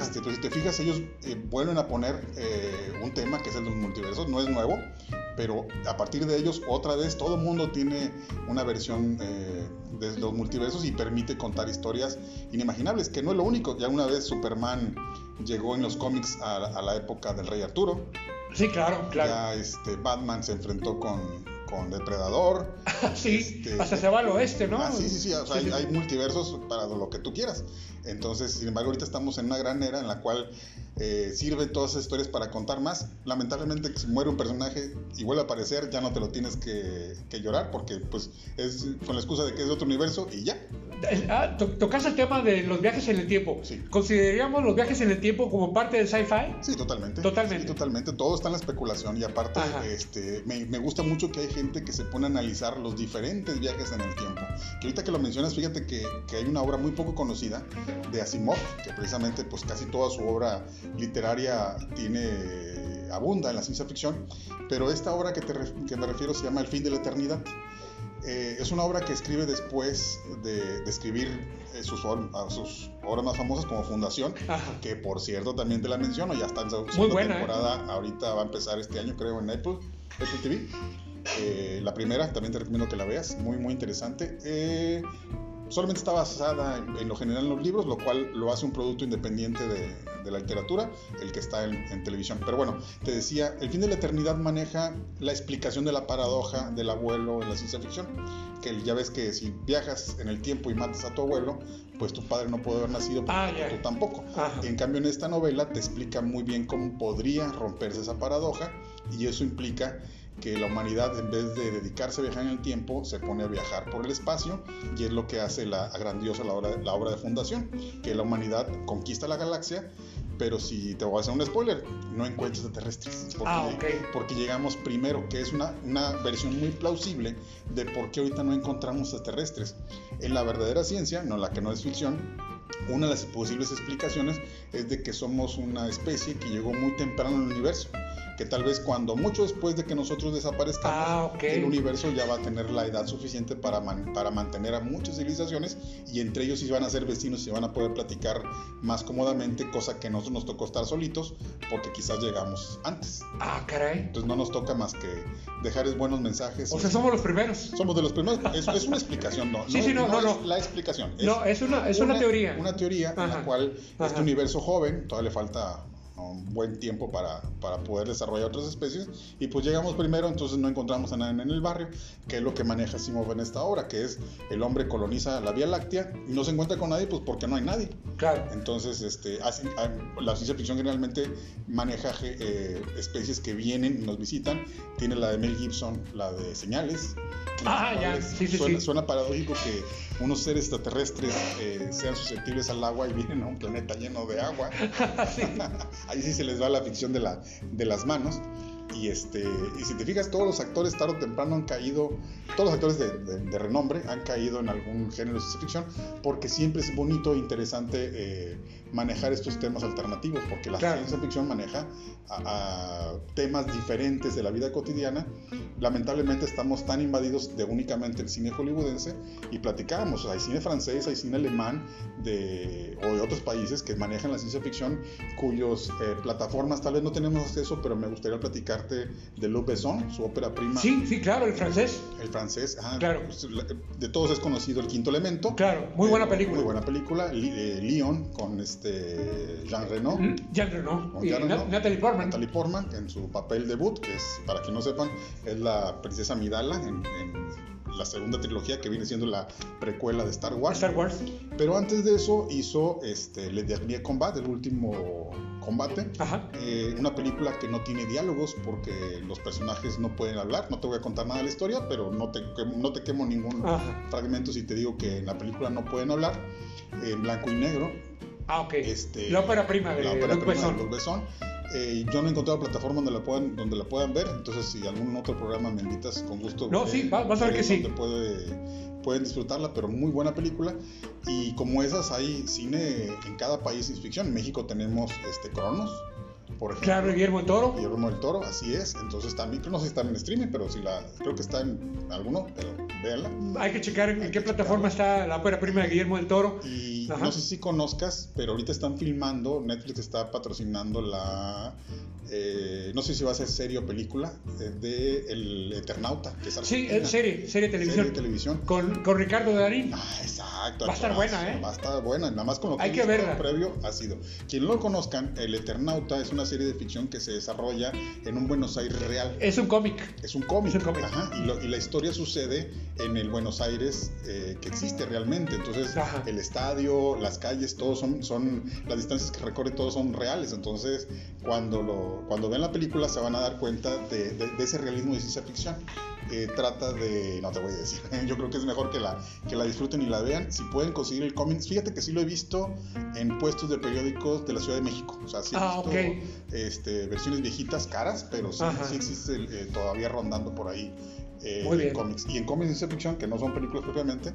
Este, si te fijas, ellos eh, vuelven a poner eh, un tema que es el de los multiversos, no es nuevo, pero a partir de ellos, otra vez, todo el mundo tiene una versión eh, de los multiversos y permite contar historias inimaginables, que no es lo único. Ya una vez Superman llegó en los cómics a, a la época del Rey Arturo. Sí, claro, claro. Ya este, Batman se enfrentó con, con Depredador. sí, este, hasta se va al oeste, ¿no? Ah, sí, sí, sí, o sea, hay, multiversos para lo que tú quieras. Entonces, sin embargo, ahorita estamos en una gran era en la cual eh, sirven todas esas historias para contar más. Lamentablemente, si muere un personaje y vuelve a aparecer, ya no te lo tienes que, llorar porque, pues, es con la excusa de que es de otro universo y ya. Ah, tocas el tema de los viajes en el tiempo. Sí. ¿Consideraríamos los viajes en el tiempo como parte del sci-fi? Sí, totalmente. Totalmente. totalmente. Todo está en la especulación y aparte este, me, me, gusta mucho que hay gente que se pone a analizar los diferentes viajes en el tiempo. Que ahorita que lo mencionas, fíjate que, que hay una obra muy poco conocida de Asimov, que precisamente pues casi toda su obra literaria tiene abunda en la ciencia ficción, pero esta obra que, te, que me refiero se llama El fin de la eternidad. Eh, es una obra que escribe después de, escribir eh, sus, sus, obras más famosas como Fundación, que por cierto también te la menciono, ya está en su segunda ¿eh? temporada, ahorita va a empezar este año creo en Apple, Apple TV. la primera también te recomiendo que la veas, muy muy interesante solamente está basada en, lo general en los libros, lo cual lo hace un producto independiente de, la literatura, el que está en, televisión. Pero bueno, te decía, El fin de la eternidad maneja la explicación de la paradoja del abuelo en la ciencia ficción, que ya ves que si viajas en el tiempo y matas a tu abuelo, pues tu padre no puede haber nacido, ah, tú tampoco. En cambio, en esta novela te explica muy bien cómo podría romperse esa paradoja y eso implica que la humanidad en vez de dedicarse a viajar en el tiempo se pone a viajar por el espacio y es lo que hace la grandiosa la obra, la obra de fundación, que la humanidad conquista la galaxia, pero si te voy a hacer un spoiler, no encuentra extraterrestres. Porque, ah, porque llegamos primero, que es una, una versión muy plausible de por qué ahorita no encontramos extraterrestres. En la verdadera ciencia, no la que no es ficción, una de las posibles explicaciones es de que somos una especie que llegó muy temprano el universo que tal vez cuando mucho después de que nosotros desaparezcamos, ah, el universo ya va a tener la edad suficiente para, para mantener a muchas civilizaciones y entre ellos sí van a ser vecinos y van a poder platicar más cómodamente, cosa que nosotros nos tocó estar solitos porque quizás llegamos antes. Ah, caray. Entonces no nos toca más que dejarles buenos mensajes. O sea, somos los primeros. Somos de los primeros. Es, es una explicación, ¿no? Sí, sí, no, no, no, la explicación. no, es una, es una, teoría. Una teoría en la cual este universo joven, todavía le falta un buen tiempo para, para, poder desarrollar otras especies. Y pues llegamos primero entonces no encontramos a nadie en el barrio que es lo que maneja Simov en esta obra que es el hombre coloniza la Vía Láctea y no se encuentra con nadie pues porque no hay nadie. Claro. Entonces este ah, la ciencia ficción generalmente maneja eh, especies que vienen y nos visitan. Tiene la de Mel Gibson la de señales. Ah ya. Sí, sí, suena, suena paradójico que unos seres extraterrestres eh, sean susceptibles al agua y vienen a un planeta lleno de agua. Ahí sí se les va la ficción de, la, de las manos. Y, este, y si te fijas, todos los actores tarde o temprano han caído, todos los actores de, renombre han caído en algún género de ciencia ficción, porque siempre es bonito e interesante eh, manejar estos temas alternativos, porque la ciencia ficción maneja a, temas diferentes de la vida cotidiana. Lamentablemente estamos tan invadidos de únicamente el cine hollywoodense y platicábamos, hay cine francés, hay cine alemán de, o de otros países que manejan la ciencia ficción cuyos eh, plataformas tal vez no tenemos acceso, pero me gustaría platicarte de Luc Besson, su ópera prima. Sí, sí, claro, el francés. El francés, claro. Pues, de todos es conocido El Quinto Elemento. Claro, muy buena película. Muy buena película. Eh, Leon con este Jean Reno. Jean Reno. Y Natalie Portman. Natalie Portman en su papel debut, que es, para que no sepan, es la princesa Midala en, la segunda trilogía que viene siendo la precuela de Star Wars. Star Wars. Pero antes de eso hizo este, Le Dernier Combat, el último combate. Eh, una película que no tiene diálogos porque los personajes no pueden hablar. No te voy a contar nada de la historia, pero no te, no te quemo ningún fragmento si te digo que en la película no pueden hablar. En blanco y negro. Ah, ok. Este, la ópera prima de Luc Besson. Eh, yo no he encontrado plataforma donde la puedan donde la puedan ver, entonces si algún otro programa me invitas con gusto. No, sí, vas a ver que sí. Puede, pueden disfrutarla, pero muy buena película. Y como esas hay cine en cada país de ficción. En México tenemos este Cronos, por ejemplo. Claro, Guillermo del Toro. Guillermo del Toro, así es. Entonces también, no sé si está en streaming, pero si la, creo que está en alguno, pero véanla. Hay que checar en qué plataforma está la ópera prima de Guillermo del Toro. Y no sé si conozcas, pero ahorita están filmando, Netflix está patrocinando la eh, no sé si va a ser serie o película, eh, de El Eternauta, que es Sí, es serie, serie televisión. Serie televisión. Con, con Ricardo Darín. Ah, exacto. Va a estar buena, ¿eh? Va a estar buena, nada más con lo que, Hay que verla. previo ha sido. Quien no lo conozcan, El Eternauta es una serie de ficción que se desarrolla en un Buenos Aires real. Es un cómic. Es un cómic. Ajá, y, la historia sucede en el Buenos Aires eh, que existe realmente. Entonces, el estadio, las calles, todos son, son, las distancias que recorre, todos son reales. Entonces, cuando lo cuando ven la película se van a dar cuenta de, ese realismo de ciencia ficción. eh, trata de, no te voy a decir, yo creo que es mejor que la, que la disfruten y la vean. Si pueden conseguir el cómic, fíjate que sí lo he visto en puestos de periódicos de la Ciudad de México. O sea, sí he Ah, visto ok. este, versiones viejitas, caras, pero sí, sí existe eh, todavía rondando por ahí. Eh, Muy bien. en cómics. Y en cómics de ciencia ficción, que no son películas propiamente,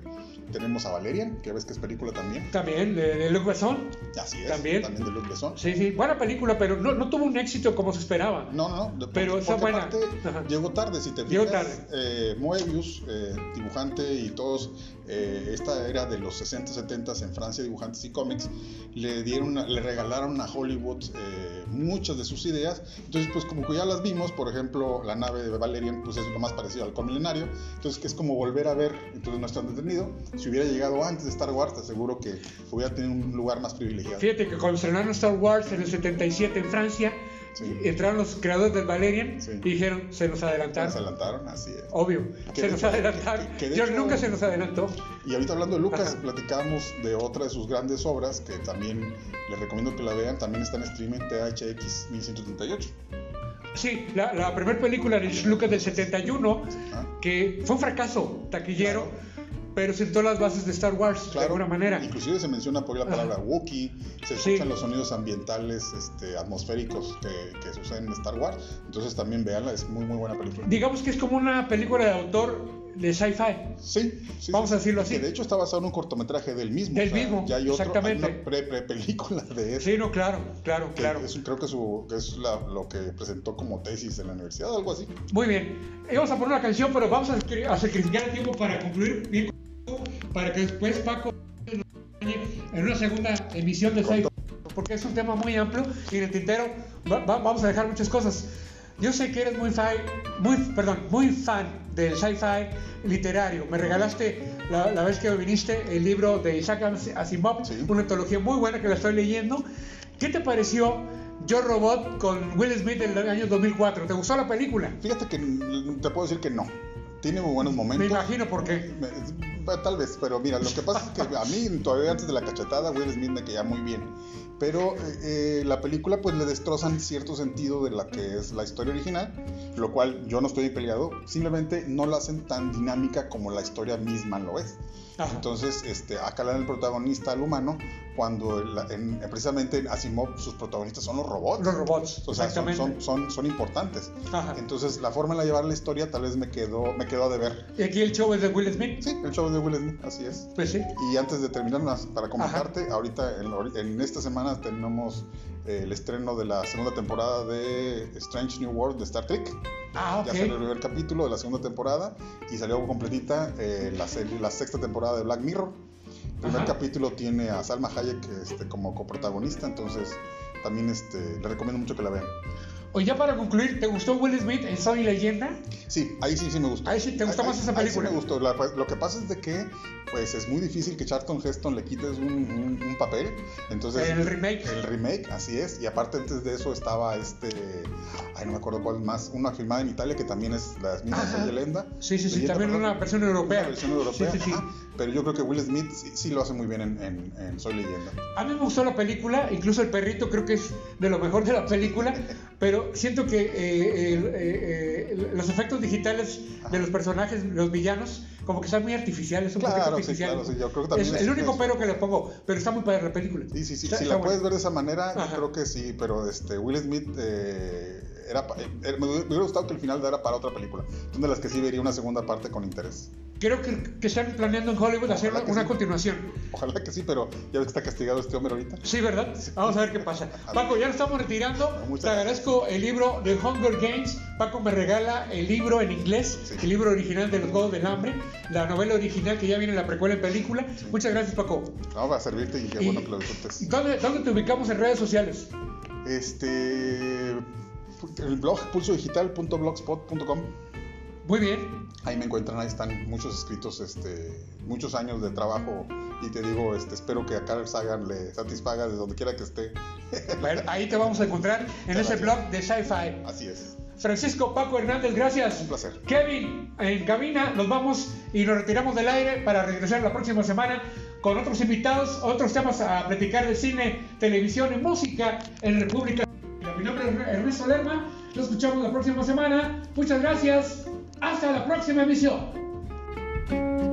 tenemos a Valerian, que ves que es película también. También, de, de Luc Besson. Así es. También. También de Luc Besson. Sí, sí, buena película, pero no, no tuvo un éxito como se esperaba. No, no, no. Pero está buena. aparte Ajá. llegó tarde, si te Llegó fijas. tarde. eh, Moebius, eh, dibujante y todos, eh, esta era de los 60, 70 en Francia, dibujantes y cómics, le dieron, le regalaron a Hollywood eh, muchas de sus ideas. Entonces, pues como que ya las vimos, por ejemplo, la nave de Valerian, pues es lo más parecido al milenario. Entonces, que es como volver a ver, entonces no es tan detenido. Si hubiera llegado antes de Star Wars, te aseguro que hubiera tenido un lugar más privilegiado. Fíjate que cuando estrenaron Star Wars en el 77 en Francia, Sí. entraron los creadores del Valerian Sí. y dijeron, se nos adelantaron. Se adelantaron, así es. Obvio, Que se nos adelantaron. que- que de George hecho- nunca se nos adelantó. Y ahorita hablando de Lucas, Ajá. platicamos de otra de sus grandes obras que también les recomiendo que la vean. También está en streaming THX 1138. Sí, la, la primera película de Lucas del 71, ¿ah? que fue un fracaso taquillero, pero sentó las bases de Star Wars de alguna manera. Inclusive se menciona por ahí la palabra. Wookiee, se Sí. escuchan los sonidos ambientales, este, atmosféricos que, que suceden en Star Wars. Entonces también véanla, es muy muy buena película. Digamos que es como una película de autor de sci-fi. Sí, sí, Vamos sí. a decirlo así. Que de hecho está basado en un cortometraje del mismo. Del mismo, Ya hay otro, exactamente. Hay una pre, pre película de eso. Sí, no, claro, claro, que claro. es- creo que, su, que es la- lo que presentó como tesis en la universidad, algo así. Muy bien. Eh, Vamos a poner una canción, pero vamos a, a sacrificar el tiempo para concluir bien para que después Paco en una segunda emisión de Sci-Fi, porque es un tema muy amplio y en el tintero va- va- vamos a dejar muchas cosas. Yo sé que eres muy fan, muy, perdón, muy fan del sci-fi literario. Me regalaste la, la vez que viniste el libro de Isaac Asimov, Sí. una antología muy buena que la estoy leyendo. ¿Qué te pareció Yo Robot con Will Smith del año 2004? ¿Te gustó la película? Fíjate que te puedo decir que no. Tiene muy buenos momentos. Me imagino por qué. Tal vez, pero mira, lo que pasa es que a mí todavía antes de la cachetada Will Smith me caía muy bien. Pero eh, eh, la película pues le destrozan cierto sentido de la que es la historia original, lo cual yo no estoy peleado, simplemente no la hacen tan dinámica como la historia misma lo es. Ajá. Entonces, este, acá le dan el protagonista al humano, cuando en- precisamente en Asimov sus protagonistas son los robots. Los robots, O sea, son, exactamente. son, son, son importantes. Ajá. Entonces, la forma en la llevar la historia tal vez me quedó, me quedó a deber. Y aquí el show es de Will Smith. Sí, el show de Will Smith, así es. Pues sí. Y antes de terminar, para comentarte, ahorita en, en esta semana tenemos el estreno de la segunda temporada de Strange New World de Star Trek. Ah, Ya salió el primer capítulo de la segunda temporada y salió completita eh, la, la sexta temporada de Black Mirror. El primer Ajá. capítulo tiene a Salma Hayek este, como coprotagonista, entonces también este, le recomiendo mucho que la vean. Oye, ya para concluir, ¿te gustó Will Smith en Soy Leyenda? Sí, ahí sí, sí me gustó. Ahí sí, ¿te gustó Ahí- más esa ahí sí película? me gustó. La- lo que pasa es de que pues es muy difícil que Charlton Heston le quites un, un- un papel. Entonces, El remake. El remake, así es. Y aparte antes de eso estaba este, ay no me acuerdo cuál más, una filmada en Italia que también es las mismas Ajá. de Leyenda. Sí, sí, sí, también una versión europea. Una versión europea, Sí, sí, sí. ajá. Pero yo creo que Will Smith sí, sí lo hace muy bien en, en- en Soy Leyenda. A mí me gustó la película, incluso el perrito creo que es de lo mejor de la película, pero siento que eh, el- eh, eh, los efectos digitales de los personajes, los villanos, como que están muy artificiales, un poquito Claro, sí, claro, sí, yo creo que también es es- el único es- pero que le pongo, pero está muy padre la película. Sí, sí, sí. Está- si está la puedes ver de esa manera, yo creo que sí, pero este, Will Smith eh, era, pa- eh, me hubiera gustado que el final era para otra película. Son de las que sí vería una segunda parte con interés. Creo que, que están planeando en Hollywood hacer Ojalá una sí. continuación. Ojalá que sí, pero ya ves que está castigado este hombre ahorita. Sí, ¿verdad? Vamos a ver qué pasa. Paco, ya lo estamos retirando. Te agradezco el libro de Hunger Games. Paco me regala el libro en inglés, Sí. el libro original de los Juegos del Hambre, la novela original que ya viene en la precuela en película. Muchas gracias, Paco. No, va a servirte y qué bueno que lo disfrutes. ¿Dónde, ¿Dónde te ubicamos en redes sociales? Este. El blog pulsodigital.blogspot.com. Muy bien. Ahí me encuentran, ahí están muchos escritos, este, muchos años de trabajo. Y te digo, este, espero que a Carl Sagan le satisfaga de donde quiera que esté. Bueno, ahí te vamos a encontrar en ese Gracias. blog de Sci-Fi. Así es. Francisco Paco Hernández, gracias. Un placer. Kevin, en cabina, nos vamos y nos retiramos del aire para regresar la próxima semana con otros invitados, otros temas a platicar de cine, televisión y música en República. Mi nombre es Ernesto Lerma. Nos escuchamos la próxima semana. Muchas gracias. Hasta la próxima emisión.